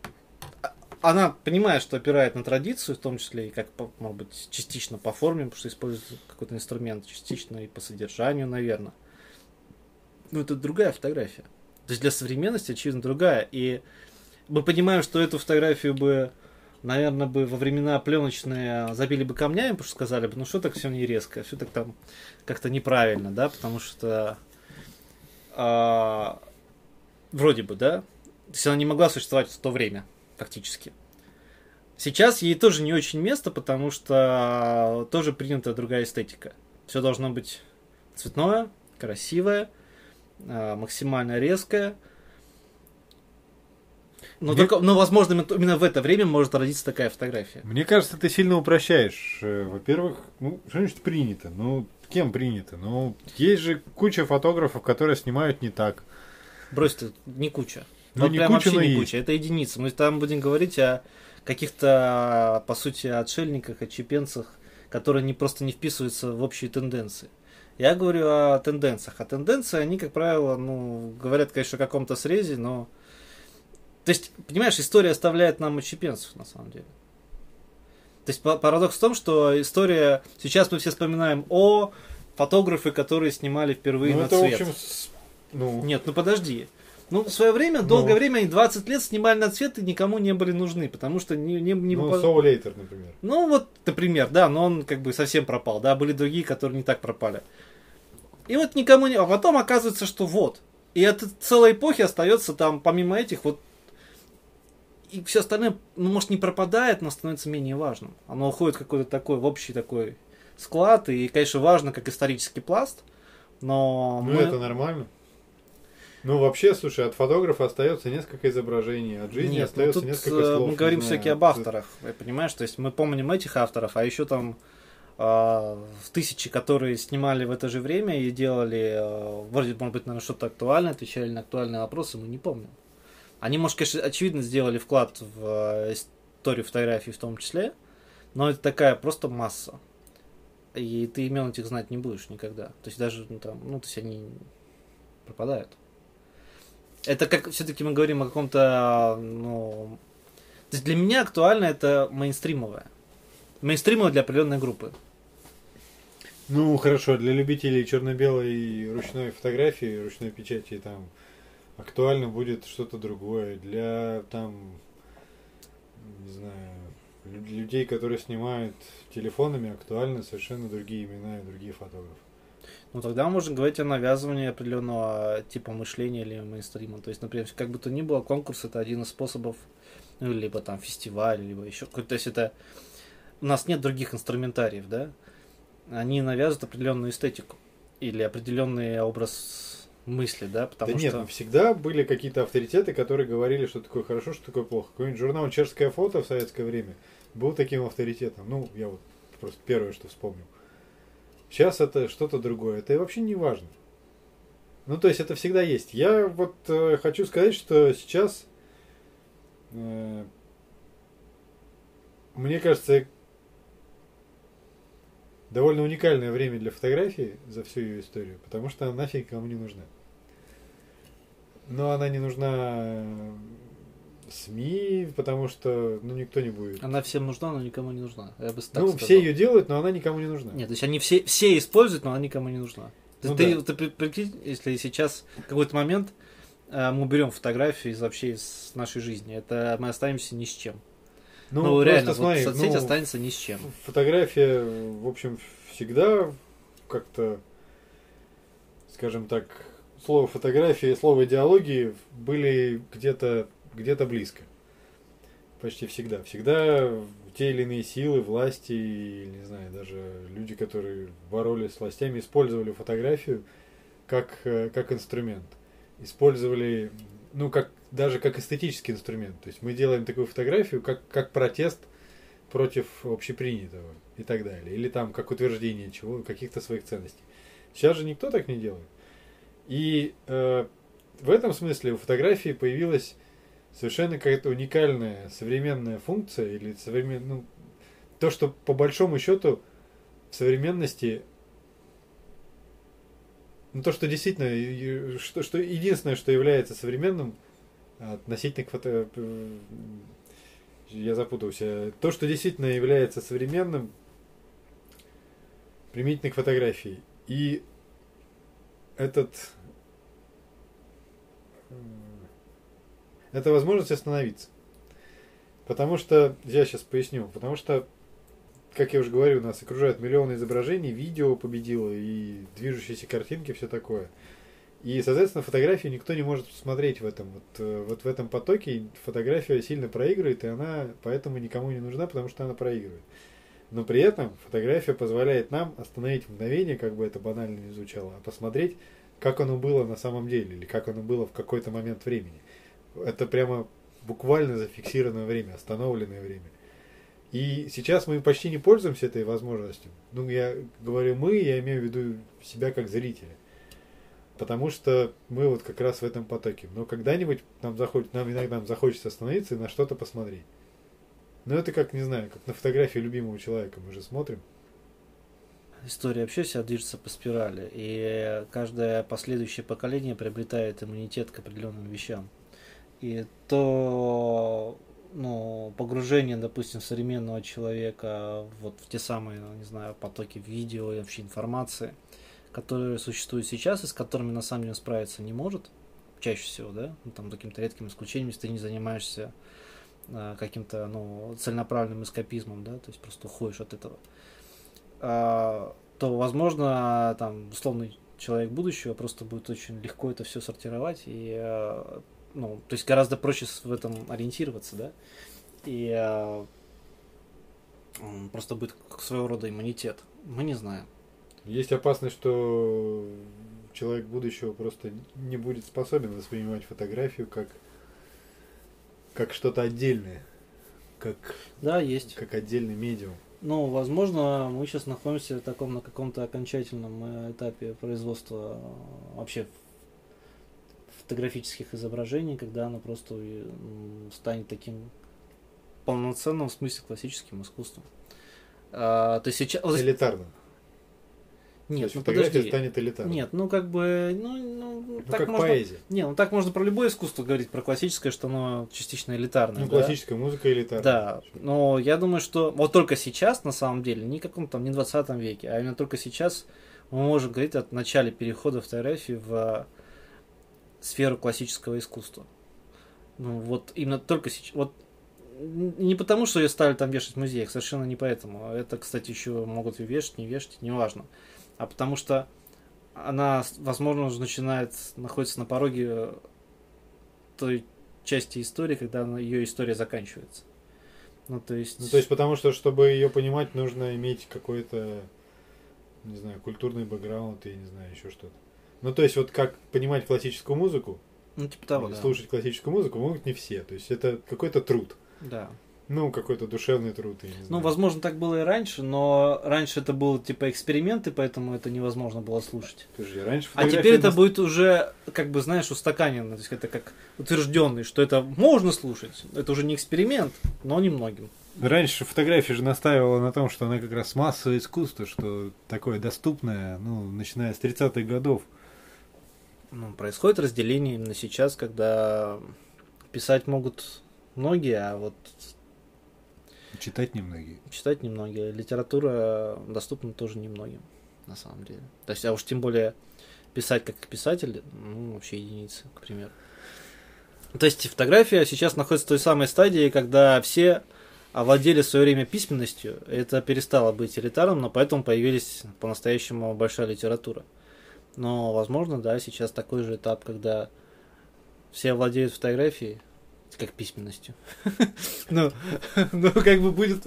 [SPEAKER 1] она понимает, что опирает на традицию, в том числе и как, может быть, частично по форме, потому что использует какой-то инструмент, частично и по содержанию, наверное. Но это другая фотография. То есть для современности, очевидно, другая. И мы понимаем, что эту фотографию бы, наверное, бы во времена пленочные забили бы камнями, потому что сказали бы, ну что так все не резко, все так там как-то неправильно, да, потому что а, вроде бы, да, то есть она не могла существовать в то время фактически. Сейчас ей тоже не очень место, потому что тоже принята другая эстетика. Все должно быть цветное, красивое, а, максимально резкое. Но, Мне... только, но, возможно, именно в это время может родиться такая фотография.
[SPEAKER 2] Мне кажется, ты сильно упрощаешь. Э, во-первых, ну, что значит принято? Ну, кем принято? Ну, есть же куча фотографов, которые снимают не так.
[SPEAKER 1] Брось ты, не куча. Ну, вот не прям куча, вообще не куча, это единица. Мы там будем говорить о каких-то, по сути, отшельниках, отчепенцах, которые не просто не вписываются в общие тенденции. Я говорю о тенденциях. А тенденции, они, как правило, ну, говорят, конечно, о каком-то срезе, но... То есть, понимаешь, история оставляет нам отчепенцев, на самом деле. То есть, парадокс в том, что история... Сейчас мы все вспоминаем о фотографы, которые снимали впервые ну, на это, цвет. В общем, ну... Нет, ну подожди. Ну, в свое время, ну. долгое время, они 20 лет снимали на цвет и никому не были нужны, потому что не, не, не
[SPEAKER 2] Ну, попад... Лейтер, например.
[SPEAKER 1] Ну, вот, например, да, но он как бы совсем пропал, да, были другие, которые не так пропали. И вот никому не... А потом оказывается, что вот. И от целой эпохи остается там, помимо этих, вот и все остальное, ну, может, не пропадает, но становится менее важным. Оно уходит в какой-то такой, в общий такой склад, и, конечно, важно как исторический пласт, но...
[SPEAKER 2] Ну, мы... это нормально. Ну, вообще, слушай, от фотографа остается несколько изображений, от жизни Нет, ну остается ну, тут несколько э, слов.
[SPEAKER 1] Мы говорим все-таки об авторах, понимаешь? То есть мы помним этих авторов, а еще там э, тысячи, которые снимали в это же время и делали, э, вроде, может быть, наверное, что-то актуальное, отвечали на актуальные вопросы, мы не помним. Они, может, конечно, очевидно сделали вклад в э, историю фотографии в том числе, но это такая просто масса. И ты имен этих знать не будешь никогда. То есть даже, ну, там, ну, то есть они пропадают. Это как все-таки мы говорим о каком-то, ну... То есть для меня актуально это мейнстримовое. Мейнстримовое для определенной группы.
[SPEAKER 2] Ну, хорошо, для любителей черно-белой ручной фотографии, ручной печати, там, актуально будет что-то другое. Для, там, не знаю, людей, которые снимают телефонами, актуально совершенно другие имена и другие фотографы
[SPEAKER 1] ну тогда можно говорить о навязывании определенного типа мышления или мейнстрима. То есть, например, как бы то ни было, конкурс это один из способов, ну, либо там фестиваль, либо еще какой-то. То есть это у нас нет других инструментариев, да? Они навязывают определенную эстетику или определенный образ мысли, да,
[SPEAKER 2] потому да что... нет, ну, всегда были какие-то авторитеты, которые говорили, что такое хорошо, что такое плохо. Какой-нибудь журнал «Чешское фото» в советское время был таким авторитетом. Ну, я вот просто первое, что вспомнил. Сейчас это что-то другое. Это вообще не важно. Ну, то есть это всегда есть. Я вот э, хочу сказать, что сейчас э, мне кажется, довольно уникальное время для фотографии за всю ее историю, потому что она нафиг кому не нужна. Но она не нужна СМИ, потому что ну, никто не будет.
[SPEAKER 1] Она всем нужна, но никому не нужна. Я бы
[SPEAKER 2] так ну, сказал. все ее делают, но она никому не нужна.
[SPEAKER 1] Нет, то есть они все, все используют, но она никому не нужна. Ну, ты, да. ты, прикинь, если сейчас какой-то момент э, мы уберем фотографии из вообще из нашей жизни, это мы останемся ни с чем. Ну, ну реально, смотри, вот соцсеть ну, останется ни с чем.
[SPEAKER 2] Фотография, в общем, всегда как-то, скажем так, слово фотография и слово идеологии были где-то где-то близко. Почти всегда. Всегда те или иные силы, власти, не знаю, даже люди, которые боролись с властями, использовали фотографию как, э, как инструмент. Использовали, ну, как, даже как эстетический инструмент. То есть мы делаем такую фотографию как, как протест против общепринятого и так далее. Или там как утверждение чего, каких-то своих ценностей. Сейчас же никто так не делает. И э, в этом смысле у фотографии появилась совершенно какая-то уникальная современная функция или современ... ну, то, что по большому счету в современности ну, то, что действительно, что, что единственное, что является современным относительно к фото... Я запутался. То, что действительно является современным, применительно к фотографии. И этот это возможность остановиться. Потому что, я сейчас поясню, потому что, как я уже говорил, нас окружают миллионы изображений, видео победило и движущиеся картинки, все такое. И, соответственно, фотографии никто не может смотреть в этом. Вот, э, вот в этом потоке фотография сильно проигрывает, и она поэтому никому не нужна, потому что она проигрывает. Но при этом фотография позволяет нам остановить мгновение, как бы это банально не звучало, а посмотреть, как оно было на самом деле, или как оно было в какой-то момент времени. Это прямо буквально зафиксированное время, остановленное время. И сейчас мы почти не пользуемся этой возможностью. Ну, я говорю мы, я имею в виду себя как зрителя. Потому что мы вот как раз в этом потоке. Но когда-нибудь нам, захочет, нам иногда нам захочется остановиться и на что-то посмотреть. Но это как, не знаю, как на фотографии любимого человека мы же смотрим.
[SPEAKER 1] История вообще вся движется по спирали. И каждое последующее поколение приобретает иммунитет к определенным вещам. И то ну, погружение, допустим, современного человека вот в те самые, ну, не знаю, потоки видео и вообще информации, которые существуют сейчас и с которыми на самом деле справиться не может, чаще всего, да, ну, там каким-то редким исключением, если ты не занимаешься а, каким-то, ну, целенаправленным эскапизмом, да, то есть просто уходишь от этого, а, то, возможно, там, условный человек будущего просто будет очень легко это все сортировать и а, ну, то есть гораздо проще в этом ориентироваться, да, и э, просто будет своего рода иммунитет. Мы не знаем.
[SPEAKER 2] Есть опасность, что человек будущего просто не будет способен воспринимать фотографию как как что-то отдельное, как
[SPEAKER 1] да есть,
[SPEAKER 2] как отдельный медиум.
[SPEAKER 1] Ну, возможно, мы сейчас находимся в таком на каком-то окончательном э, этапе производства э, вообще фотографических изображений, когда оно просто станет таким полноценным в смысле классическим искусством. А, то есть сейчас...
[SPEAKER 2] Элитарным.
[SPEAKER 1] Нет,
[SPEAKER 2] ну подожди. станет элитарным.
[SPEAKER 1] Нет, ну как бы, ну, ну,
[SPEAKER 2] ну так как можно, поэзия.
[SPEAKER 1] Не, ну так можно про любое искусство говорить, про классическое, что оно частично элитарное.
[SPEAKER 2] Ну, да? классическая музыка элитарная.
[SPEAKER 1] Да, но я думаю, что вот только сейчас, на самом деле, не каком там, не 20 веке, а именно только сейчас мы можем говорить о начале перехода фотографии в сферу классического искусства. Ну, вот именно только сейчас. Вот не потому, что ее стали там вешать в музеях, совершенно не поэтому. Это, кстати, еще могут ее вешать, не вешать, неважно. А потому что она, возможно, уже начинает находиться на пороге той части истории, когда она, ее история заканчивается. Ну, то есть...
[SPEAKER 2] Ну, то есть, потому что, чтобы ее понимать, нужно иметь какой-то, не знаю, культурный бэкграунд, и не знаю, еще что-то. Ну, то есть, вот как понимать классическую музыку,
[SPEAKER 1] ну, типа того, да.
[SPEAKER 2] слушать классическую музыку могут не все. То есть, это какой-то труд.
[SPEAKER 1] Да.
[SPEAKER 2] Ну, какой-то душевный труд. Я не
[SPEAKER 1] знаю. Ну, возможно, так было и раньше, но раньше это был типа эксперименты, поэтому это невозможно было слушать.
[SPEAKER 2] Подожди, раньше
[SPEAKER 1] а теперь это будет уже, как бы, знаешь, устаканено. То есть это как утвержденный, что это можно слушать. Это уже не эксперимент, но немногим.
[SPEAKER 2] Раньше фотография же настаивала на том, что она как раз массовое искусство, что такое доступное, ну, начиная с 30-х годов.
[SPEAKER 1] Ну, происходит разделение именно сейчас, когда писать могут многие, а вот
[SPEAKER 2] читать немногие.
[SPEAKER 1] Читать немногие. Литература доступна тоже немногим, на самом деле. То есть, а уж тем более писать как писатель, ну, вообще единицы, к примеру. То есть фотография сейчас находится в той самой стадии, когда все овладели в свое время письменностью, это перестало быть элитарным, но поэтому появились по-настоящему большая литература. Но, возможно, да, сейчас такой же этап, когда все владеют фотографией, как письменностью. ну, ну, как бы будет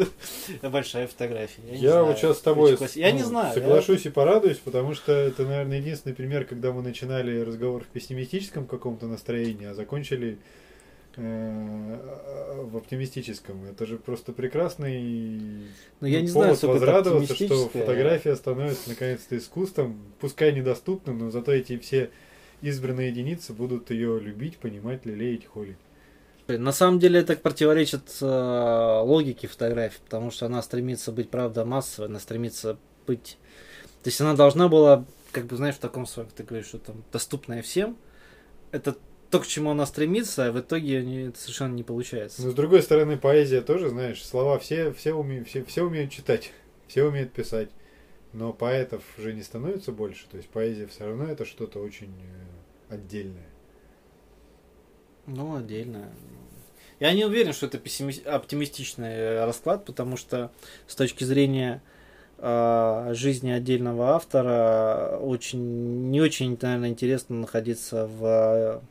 [SPEAKER 1] большая фотография.
[SPEAKER 2] Я, я вот сейчас с тобой я не знаю, соглашусь и порадуюсь, потому что это, наверное, единственный пример, когда мы начинали разговор в пессимистическом каком-то настроении, а закончили в оптимистическом. Это же просто прекрасный
[SPEAKER 1] Но я не повод знаю,
[SPEAKER 2] возрадоваться, что фотография становится наконец-то искусством, пускай недоступным, но зато эти все избранные единицы будут ее любить, понимать, лелеять, холить.
[SPEAKER 1] На самом деле это противоречит э, логике фотографии, потому что она стремится быть, правда, массовой, она стремится быть... То есть она должна была, как бы, знаешь, в таком своем, ты говоришь, что там доступная всем. Это то, к чему она стремится, а в итоге это совершенно не получается.
[SPEAKER 2] Но с другой стороны, поэзия тоже, знаешь, слова все, все, уме, все, все умеют читать, все умеют писать. Но поэтов уже не становится больше. То есть поэзия все равно это что-то очень э, отдельное.
[SPEAKER 1] Ну, отдельное. Я не уверен, что это пессими... оптимистичный э, расклад, потому что с точки зрения э, жизни отдельного автора очень не очень, наверное, интересно находиться в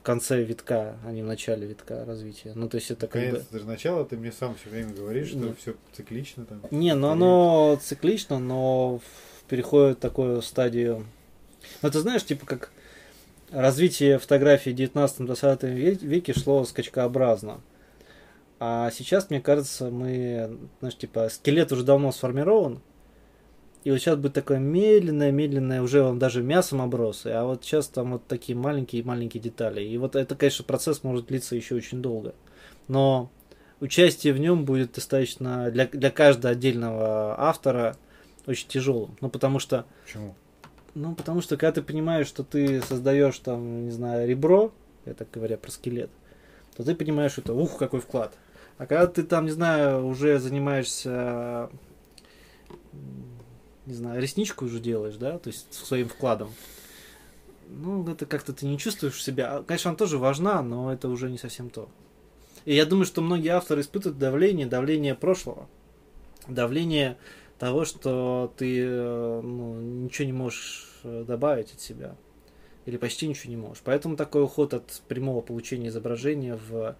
[SPEAKER 1] в конце витка, а не в начале витка развития. Ну, то есть это
[SPEAKER 2] как бы... это же начало, ты мне сам все время говоришь, что все циклично там.
[SPEAKER 1] Не, ну оно циклично, но переходит в такую стадию. Ну, ты знаешь, типа как развитие фотографии в 19-20 веке шло скачкообразно. А сейчас, мне кажется, мы, знаешь, типа, скелет уже давно сформирован, и вот сейчас будет такое медленное, медленное, уже он даже мясом оброс, а вот сейчас там вот такие маленькие-маленькие детали. И вот это, конечно, процесс может длиться еще очень долго. Но участие в нем будет достаточно для, для каждого отдельного автора очень тяжелым. Ну, потому что...
[SPEAKER 2] Почему?
[SPEAKER 1] Ну, потому что когда ты понимаешь, что ты создаешь там, не знаю, ребро, я так говоря про скелет, то ты понимаешь, что это ух, какой вклад. А когда ты там, не знаю, уже занимаешься, не знаю, ресничку уже делаешь, да, то есть своим вкладом, ну, это как-то ты не чувствуешь себя. Конечно, она тоже важна, но это уже не совсем то. И я думаю, что многие авторы испытывают давление, давление прошлого, давление того, что ты э, ну, ничего не можешь э, добавить от себя. Или почти ничего не можешь. Поэтому такой уход от прямого получения изображения в,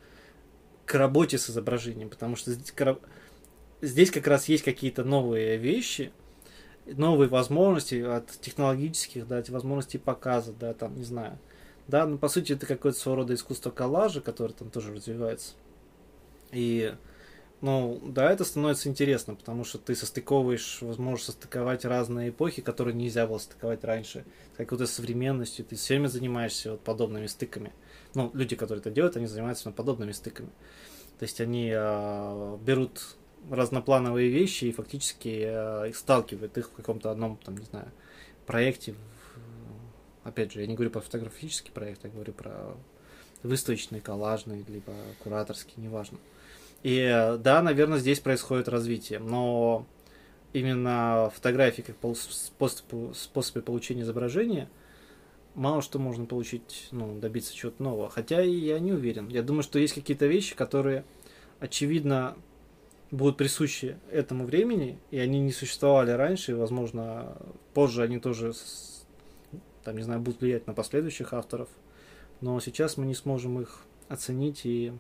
[SPEAKER 1] к работе с изображением. Потому что здесь, здесь как раз есть какие-то новые вещи, новые возможности от технологических, да, эти возможности показа, да, там, не знаю. Да, ну, по сути, это какое-то своего рода искусство коллажа, которое там тоже развивается. И ну, да, это становится интересно, потому что ты состыковываешь, возможно, состыковать разные эпохи, которые нельзя было стыковать раньше. Как вот современностью, ты все время занимаешься вот подобными стыками. Ну, люди, которые это делают, они занимаются подобными стыками. То есть они э, берут разноплановые вещи и фактически э, сталкивают их в каком-то одном, там, не знаю, проекте. Опять же, я не говорю про фотографический проект, я говорю про выставочный, коллажный, либо кураторский, неважно. Э, и да, наверное, здесь происходит развитие, но именно фотографии как способ, способе получения изображения мало что можно получить, ну, добиться чего-то нового. Хотя я не уверен. Я думаю, что есть какие-то вещи, которые, очевидно, будут присущи этому времени, и они не существовали раньше, и, возможно, позже они тоже, там, не знаю, будут влиять на последующих авторов. Но сейчас мы не сможем их оценить и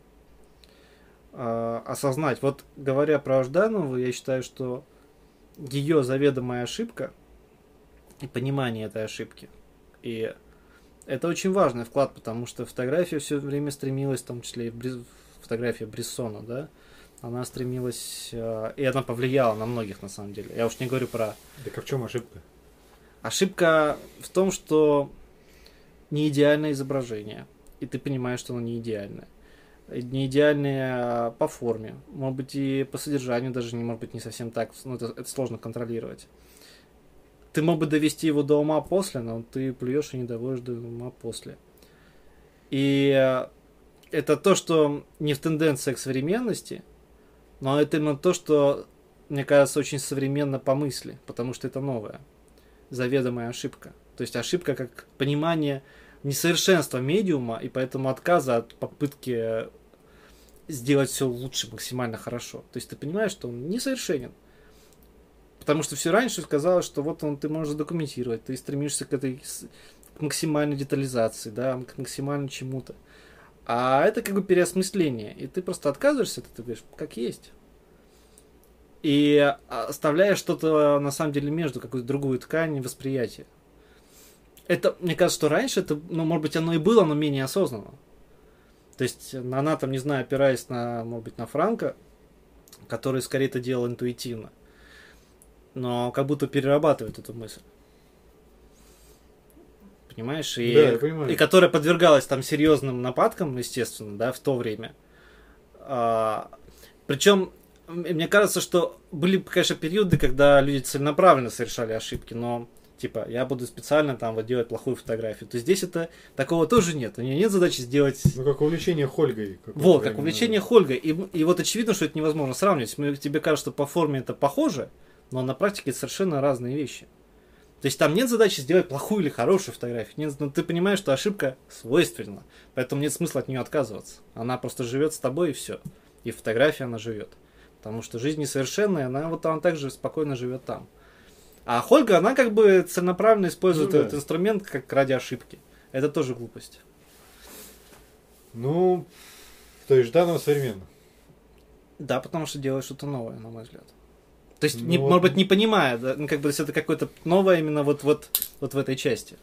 [SPEAKER 1] э, осознать. Вот говоря про Жданову, я считаю, что ее заведомая ошибка и понимание этой ошибки. И это очень важный вклад, потому что фотография все время стремилась, в том числе и Бриз... фотография Брессона, да, она стремилась, э, и она повлияла на многих на самом деле. Я уж не говорю про...
[SPEAKER 2] Так а в чем ошибка?
[SPEAKER 1] Ошибка в том, что не идеальное изображение, и ты понимаешь, что оно не идеальное не идеальные по форме, может быть и по содержанию даже не может быть не совсем так, ну это, это сложно контролировать. Ты мог бы довести его до ума после, но ты плюешь и не доводишь до ума после. И это то, что не в тенденции к современности, но это именно то, что, мне кажется, очень современно по мысли, потому что это новое, заведомая ошибка. То есть ошибка как понимание несовершенства медиума и поэтому отказа от попытки сделать все лучше, максимально хорошо. То есть ты понимаешь, что он несовершенен. Потому что все раньше казалось, что вот он ты можешь документировать, ты стремишься к этой к максимальной детализации, да, к максимально чему-то. А это как бы переосмысление. И ты просто отказываешься, ты говоришь, как есть. И оставляешь что-то на самом деле между, какую-то другую ткань восприятия. Это, мне кажется, что раньше это, ну, может быть, оно и было, но менее осознанно. То есть она там, не знаю, опираясь на, может быть, на Франка, который скорее это делал интуитивно, но как будто перерабатывает эту мысль. Понимаешь? И,
[SPEAKER 2] да, я понимаю.
[SPEAKER 1] и которая подвергалась там серьезным нападкам, естественно, да, в то время. А, причем, мне кажется, что были, конечно, периоды, когда люди целенаправленно совершали ошибки, но типа, я буду специально там вот делать плохую фотографию, то здесь это такого тоже нет. У нее нет задачи сделать...
[SPEAKER 2] Ну, как увлечение Хольгой.
[SPEAKER 1] Вот, как увлечение Хольгой. И, и вот очевидно, что это невозможно сравнивать. Мы, тебе кажется, что по форме это похоже, но на практике это совершенно разные вещи. То есть там нет задачи сделать плохую или хорошую фотографию. Нет, но ты понимаешь, что ошибка свойственна. Поэтому нет смысла от нее отказываться. Она просто живет с тобой и все. И фотография она живет. Потому что жизнь несовершенная, она вот она также спокойно живет там. А Хольга, она как бы целенаправленно использует ну, этот инструмент как ради ошибки. Это тоже глупость.
[SPEAKER 2] Ну, то есть Жданова современно.
[SPEAKER 1] Да, потому что делает что-то новое, на мой взгляд. То есть, ну, не, вот... может быть, не понимая, да, ну, как бы это какое-то новое именно вот, вот, вот в этой части.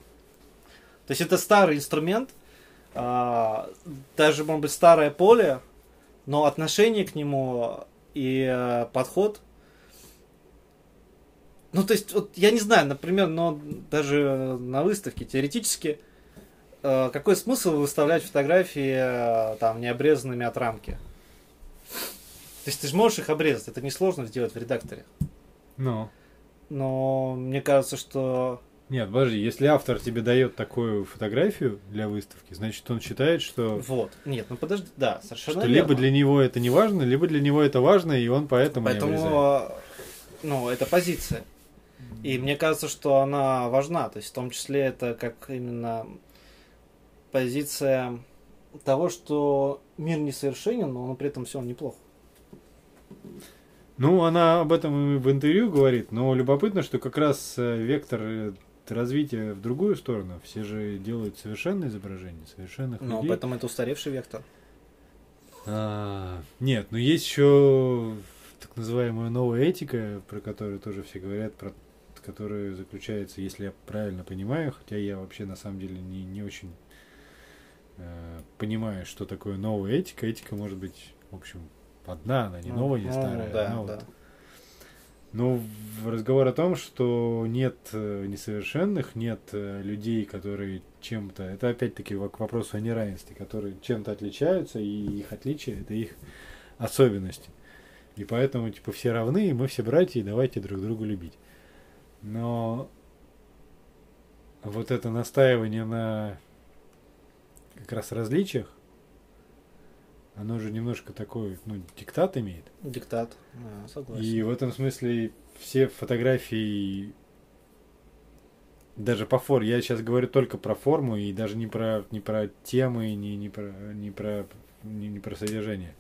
[SPEAKER 1] То есть это старый инструмент, а, даже, может быть, старое поле, но отношение к нему и а, подход ну, то есть, вот я не знаю, например, но даже на выставке теоретически, э, какой смысл выставлять фотографии э, там необрезанными от рамки? То есть ты же можешь их обрезать, это несложно сделать в редакторе.
[SPEAKER 2] Ну.
[SPEAKER 1] Но мне кажется, что...
[SPEAKER 2] Нет, подожди, если автор тебе дает такую фотографию для выставки, значит он считает, что...
[SPEAKER 1] Вот, нет, ну подожди, да, совершенно
[SPEAKER 2] Что верно. либо для него это не важно, либо для него это важно, и он поэтому,
[SPEAKER 1] поэтому
[SPEAKER 2] не обрезает.
[SPEAKER 1] Ну, это позиция. И мне кажется, что она важна. То есть в том числе это как именно позиция того, что мир несовершенен, но он при этом все неплохо.
[SPEAKER 2] Ну, она об этом в интервью говорит, но любопытно, что как раз э, вектор э, развития в другую сторону. Все же делают совершенное изображение, совершенных
[SPEAKER 1] Но
[SPEAKER 2] людей.
[SPEAKER 1] поэтому это устаревший вектор.
[SPEAKER 2] А, нет, но есть еще так называемая новая этика, про которую тоже все говорят, про которая заключается, если я правильно понимаю, хотя я вообще на самом деле не, не очень э, понимаю, что такое новая этика. Этика может быть, в общем, одна, она не новая, не старая.
[SPEAKER 1] да, да.
[SPEAKER 2] Вот. Ну, разговор о том, что нет э, несовершенных, нет э, людей, которые чем-то, это опять-таки к вопросу о неравенстве, которые чем-то отличаются, и их отличие это их особенности. И поэтому, типа, все равны, и мы все братья, и давайте друг друга любить. Но вот это настаивание на как раз различиях, оно же немножко такой, ну, диктат имеет.
[SPEAKER 1] Диктат, да, согласен.
[SPEAKER 2] И в этом смысле все фотографии, даже по форме, я сейчас говорю только про форму и даже не про, не про темы, не, не про, не про, не, не про содержание.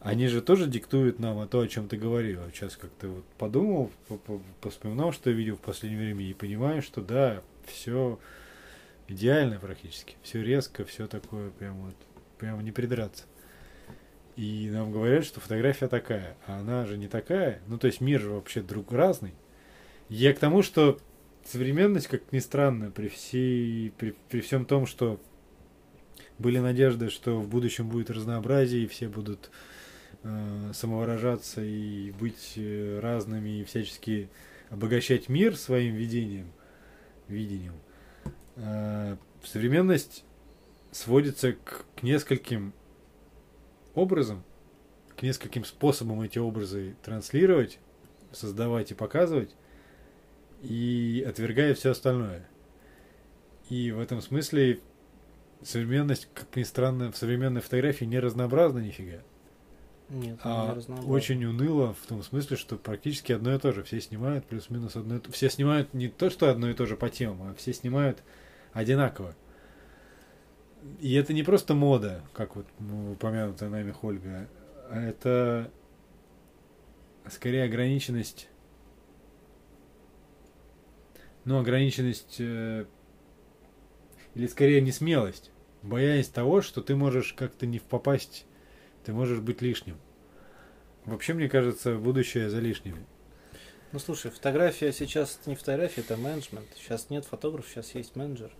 [SPEAKER 2] Они же тоже диктуют нам то, о чем ты говорил. Сейчас как-то вот подумал, вспоминал, что я видел в последнее время, и понимаю, что да, все идеально практически. Все резко, все такое прям вот, прям не придраться. И нам говорят, что фотография такая, а она же не такая. Ну, то есть мир же вообще друг разный. Я к тому, что современность, как ни странно, при, всей, при, при всем том, что были надежды, что в будущем будет разнообразие, и все будут э, самовыражаться и быть э, разными и всячески обогащать мир своим видением, видением. Э, современность сводится к, к нескольким образам, к нескольким способам эти образы транслировать, создавать и показывать, и отвергая все остальное. И в этом смысле современность, как ни странно, в современной фотографии не разнообразна нифига.
[SPEAKER 1] Нет,
[SPEAKER 2] а очень уныло в том смысле, что практически одно и то же. Все снимают плюс-минус одно и то Все снимают не то, что одно и то же по темам, а все снимают одинаково. И это не просто мода, как вот ну, упомянутая нами Хольга, а это скорее ограниченность ну, ограниченность э, или скорее не смелость, боясь того, что ты можешь как-то не попасть, ты можешь быть лишним. Вообще, мне кажется, будущее за лишними.
[SPEAKER 1] Ну слушай, фотография сейчас не фотография, это менеджмент. Сейчас нет фотографов, сейчас есть менеджер.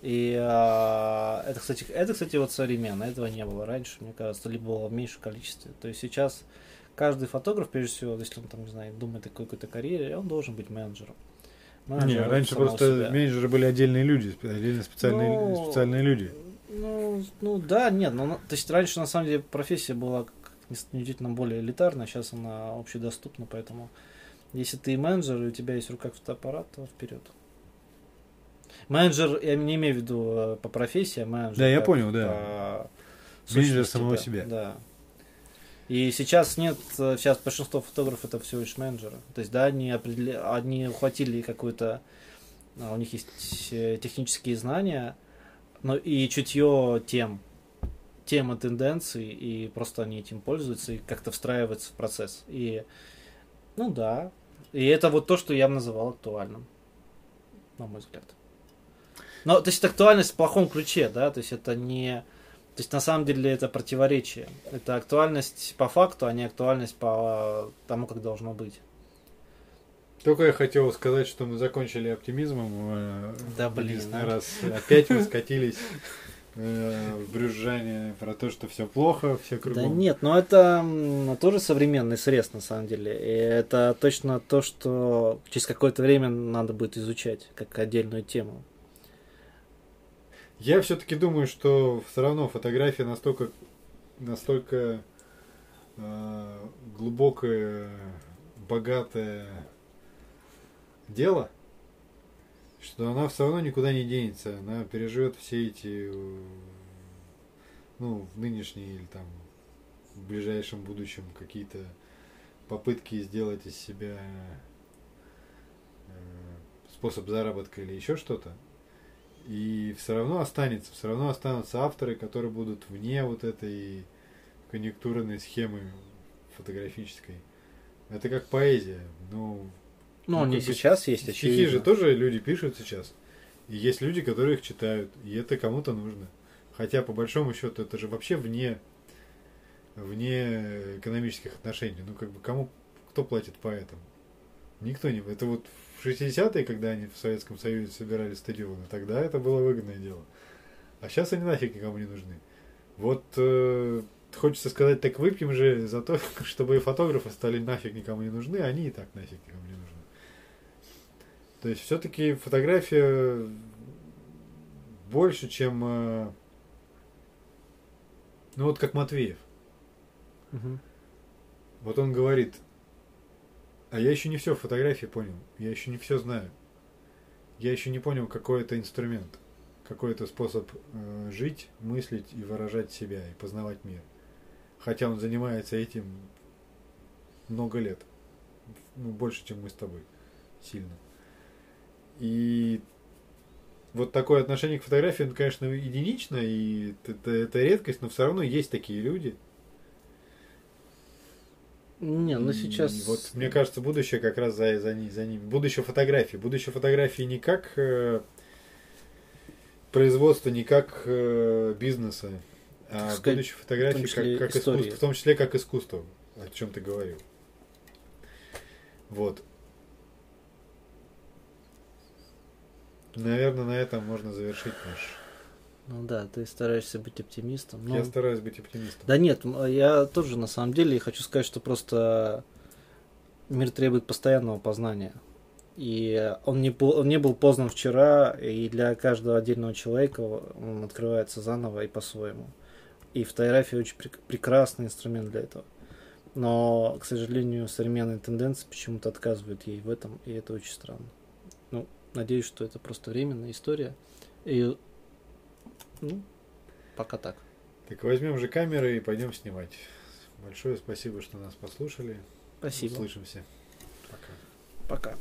[SPEAKER 1] И а, это, кстати, это, кстати, вот современно, этого не было раньше, мне кажется, либо было в меньшем количестве. То есть сейчас каждый фотограф, прежде всего, если он там, не знаю, думает о какой-то карьере, он должен быть менеджером.
[SPEAKER 2] Не, раньше просто себя. менеджеры были отдельные люди, отдельно специальные, ну, специальные люди.
[SPEAKER 1] Ну, ну да, нет, ну, то есть раньше на самом деле профессия была действительно более элитарная, сейчас она общедоступна, поэтому если ты менеджер и у тебя есть в руках фотоаппарат, то вперед. Менеджер, я не имею в виду э, по профессии, а менеджер.
[SPEAKER 2] Да, я понял, да. Менеджер самого да, себя.
[SPEAKER 1] Да. И сейчас нет, сейчас большинство фотографов это всего лишь менеджеры. То есть, да, они, определя... они ухватили какую-то, а, у них есть э, технические знания, но и чутье тем, тема тенденций, и просто они этим пользуются и как-то встраиваются в процесс. И, ну да, и это вот то, что я бы называл актуальным, на мой взгляд. Но, то есть, актуальность в плохом ключе, да, то есть, это не то есть на самом деле это противоречие. Это актуальность по факту, а не актуальность по тому, как должно быть.
[SPEAKER 2] Только я хотел сказать, что мы закончили оптимизмом. Э,
[SPEAKER 1] да блин.
[SPEAKER 2] А? раз опять мы скатились э, в брюзжание про то, что все плохо, все кругом.
[SPEAKER 1] Да нет, но это тоже современный срез на самом деле. И это точно то, что через какое-то время надо будет изучать как отдельную тему.
[SPEAKER 2] Я все-таки думаю, что все равно фотография настолько, настолько э, глубокое, богатое дело, что она все равно никуда не денется. Она переживет все эти, ну, в нынешней или там в ближайшем будущем какие-то попытки сделать из себя э, способ заработка или еще что-то. И все равно останется, все равно останутся авторы, которые будут вне вот этой конъюнктурной схемы фотографической. Это как поэзия. Ну,
[SPEAKER 1] ну, они сейчас есть,
[SPEAKER 2] очевидно. Стихи же тоже люди пишут сейчас. И есть люди, которые их читают. И это кому-то нужно. Хотя, по большому счету, это же вообще вне, вне экономических отношений. Ну, как бы, кому, кто платит поэтам? Никто не... Это вот в 60-е, когда они в Советском Союзе собирали стадионы, тогда это было выгодное дело. А сейчас они нафиг никому не нужны. Вот э, хочется сказать, так выпьем же за то, чтобы фотографы стали нафиг никому не нужны, а они и так нафиг никому не нужны. То есть все-таки фотография больше, чем... Э, ну вот как Матвеев. Угу. Вот он говорит, а я еще не все в фотографии понял. Я еще не все знаю. Я еще не понял, какой это инструмент, какой это способ э, жить, мыслить и выражать себя и познавать мир. Хотя он занимается этим много лет. Ну, больше, чем мы с тобой. Сильно. И вот такое отношение к фотографии, он, конечно, единично, и это, это редкость, но все равно есть такие люди –
[SPEAKER 1] не, ну сейчас...
[SPEAKER 2] вот мне кажется, будущее как раз за, за, за ним. Будущее фотографии. Будущее фотографии не как э, производства, не как э, бизнеса, а сказать, будущее фотографии как, как искусство, в том числе как искусство, о чем ты говорил. Вот. Наверное, на этом можно завершить наш
[SPEAKER 1] ну да, ты стараешься быть оптимистом.
[SPEAKER 2] Но... Я стараюсь быть оптимистом.
[SPEAKER 1] Да нет, я тоже на самом деле хочу сказать, что просто мир требует постоянного познания. И он не, он не был познан вчера, и для каждого отдельного человека он открывается заново и по-своему. И фотография очень прек- прекрасный инструмент для этого. Но, к сожалению, современные тенденции почему-то отказывают ей в этом, и это очень странно. Ну, надеюсь, что это просто временная история. И, ну, пока так.
[SPEAKER 2] Так возьмем же камеры и пойдем снимать. Большое спасибо, что нас послушали.
[SPEAKER 1] Спасибо.
[SPEAKER 2] Услышимся. Пока.
[SPEAKER 1] Пока.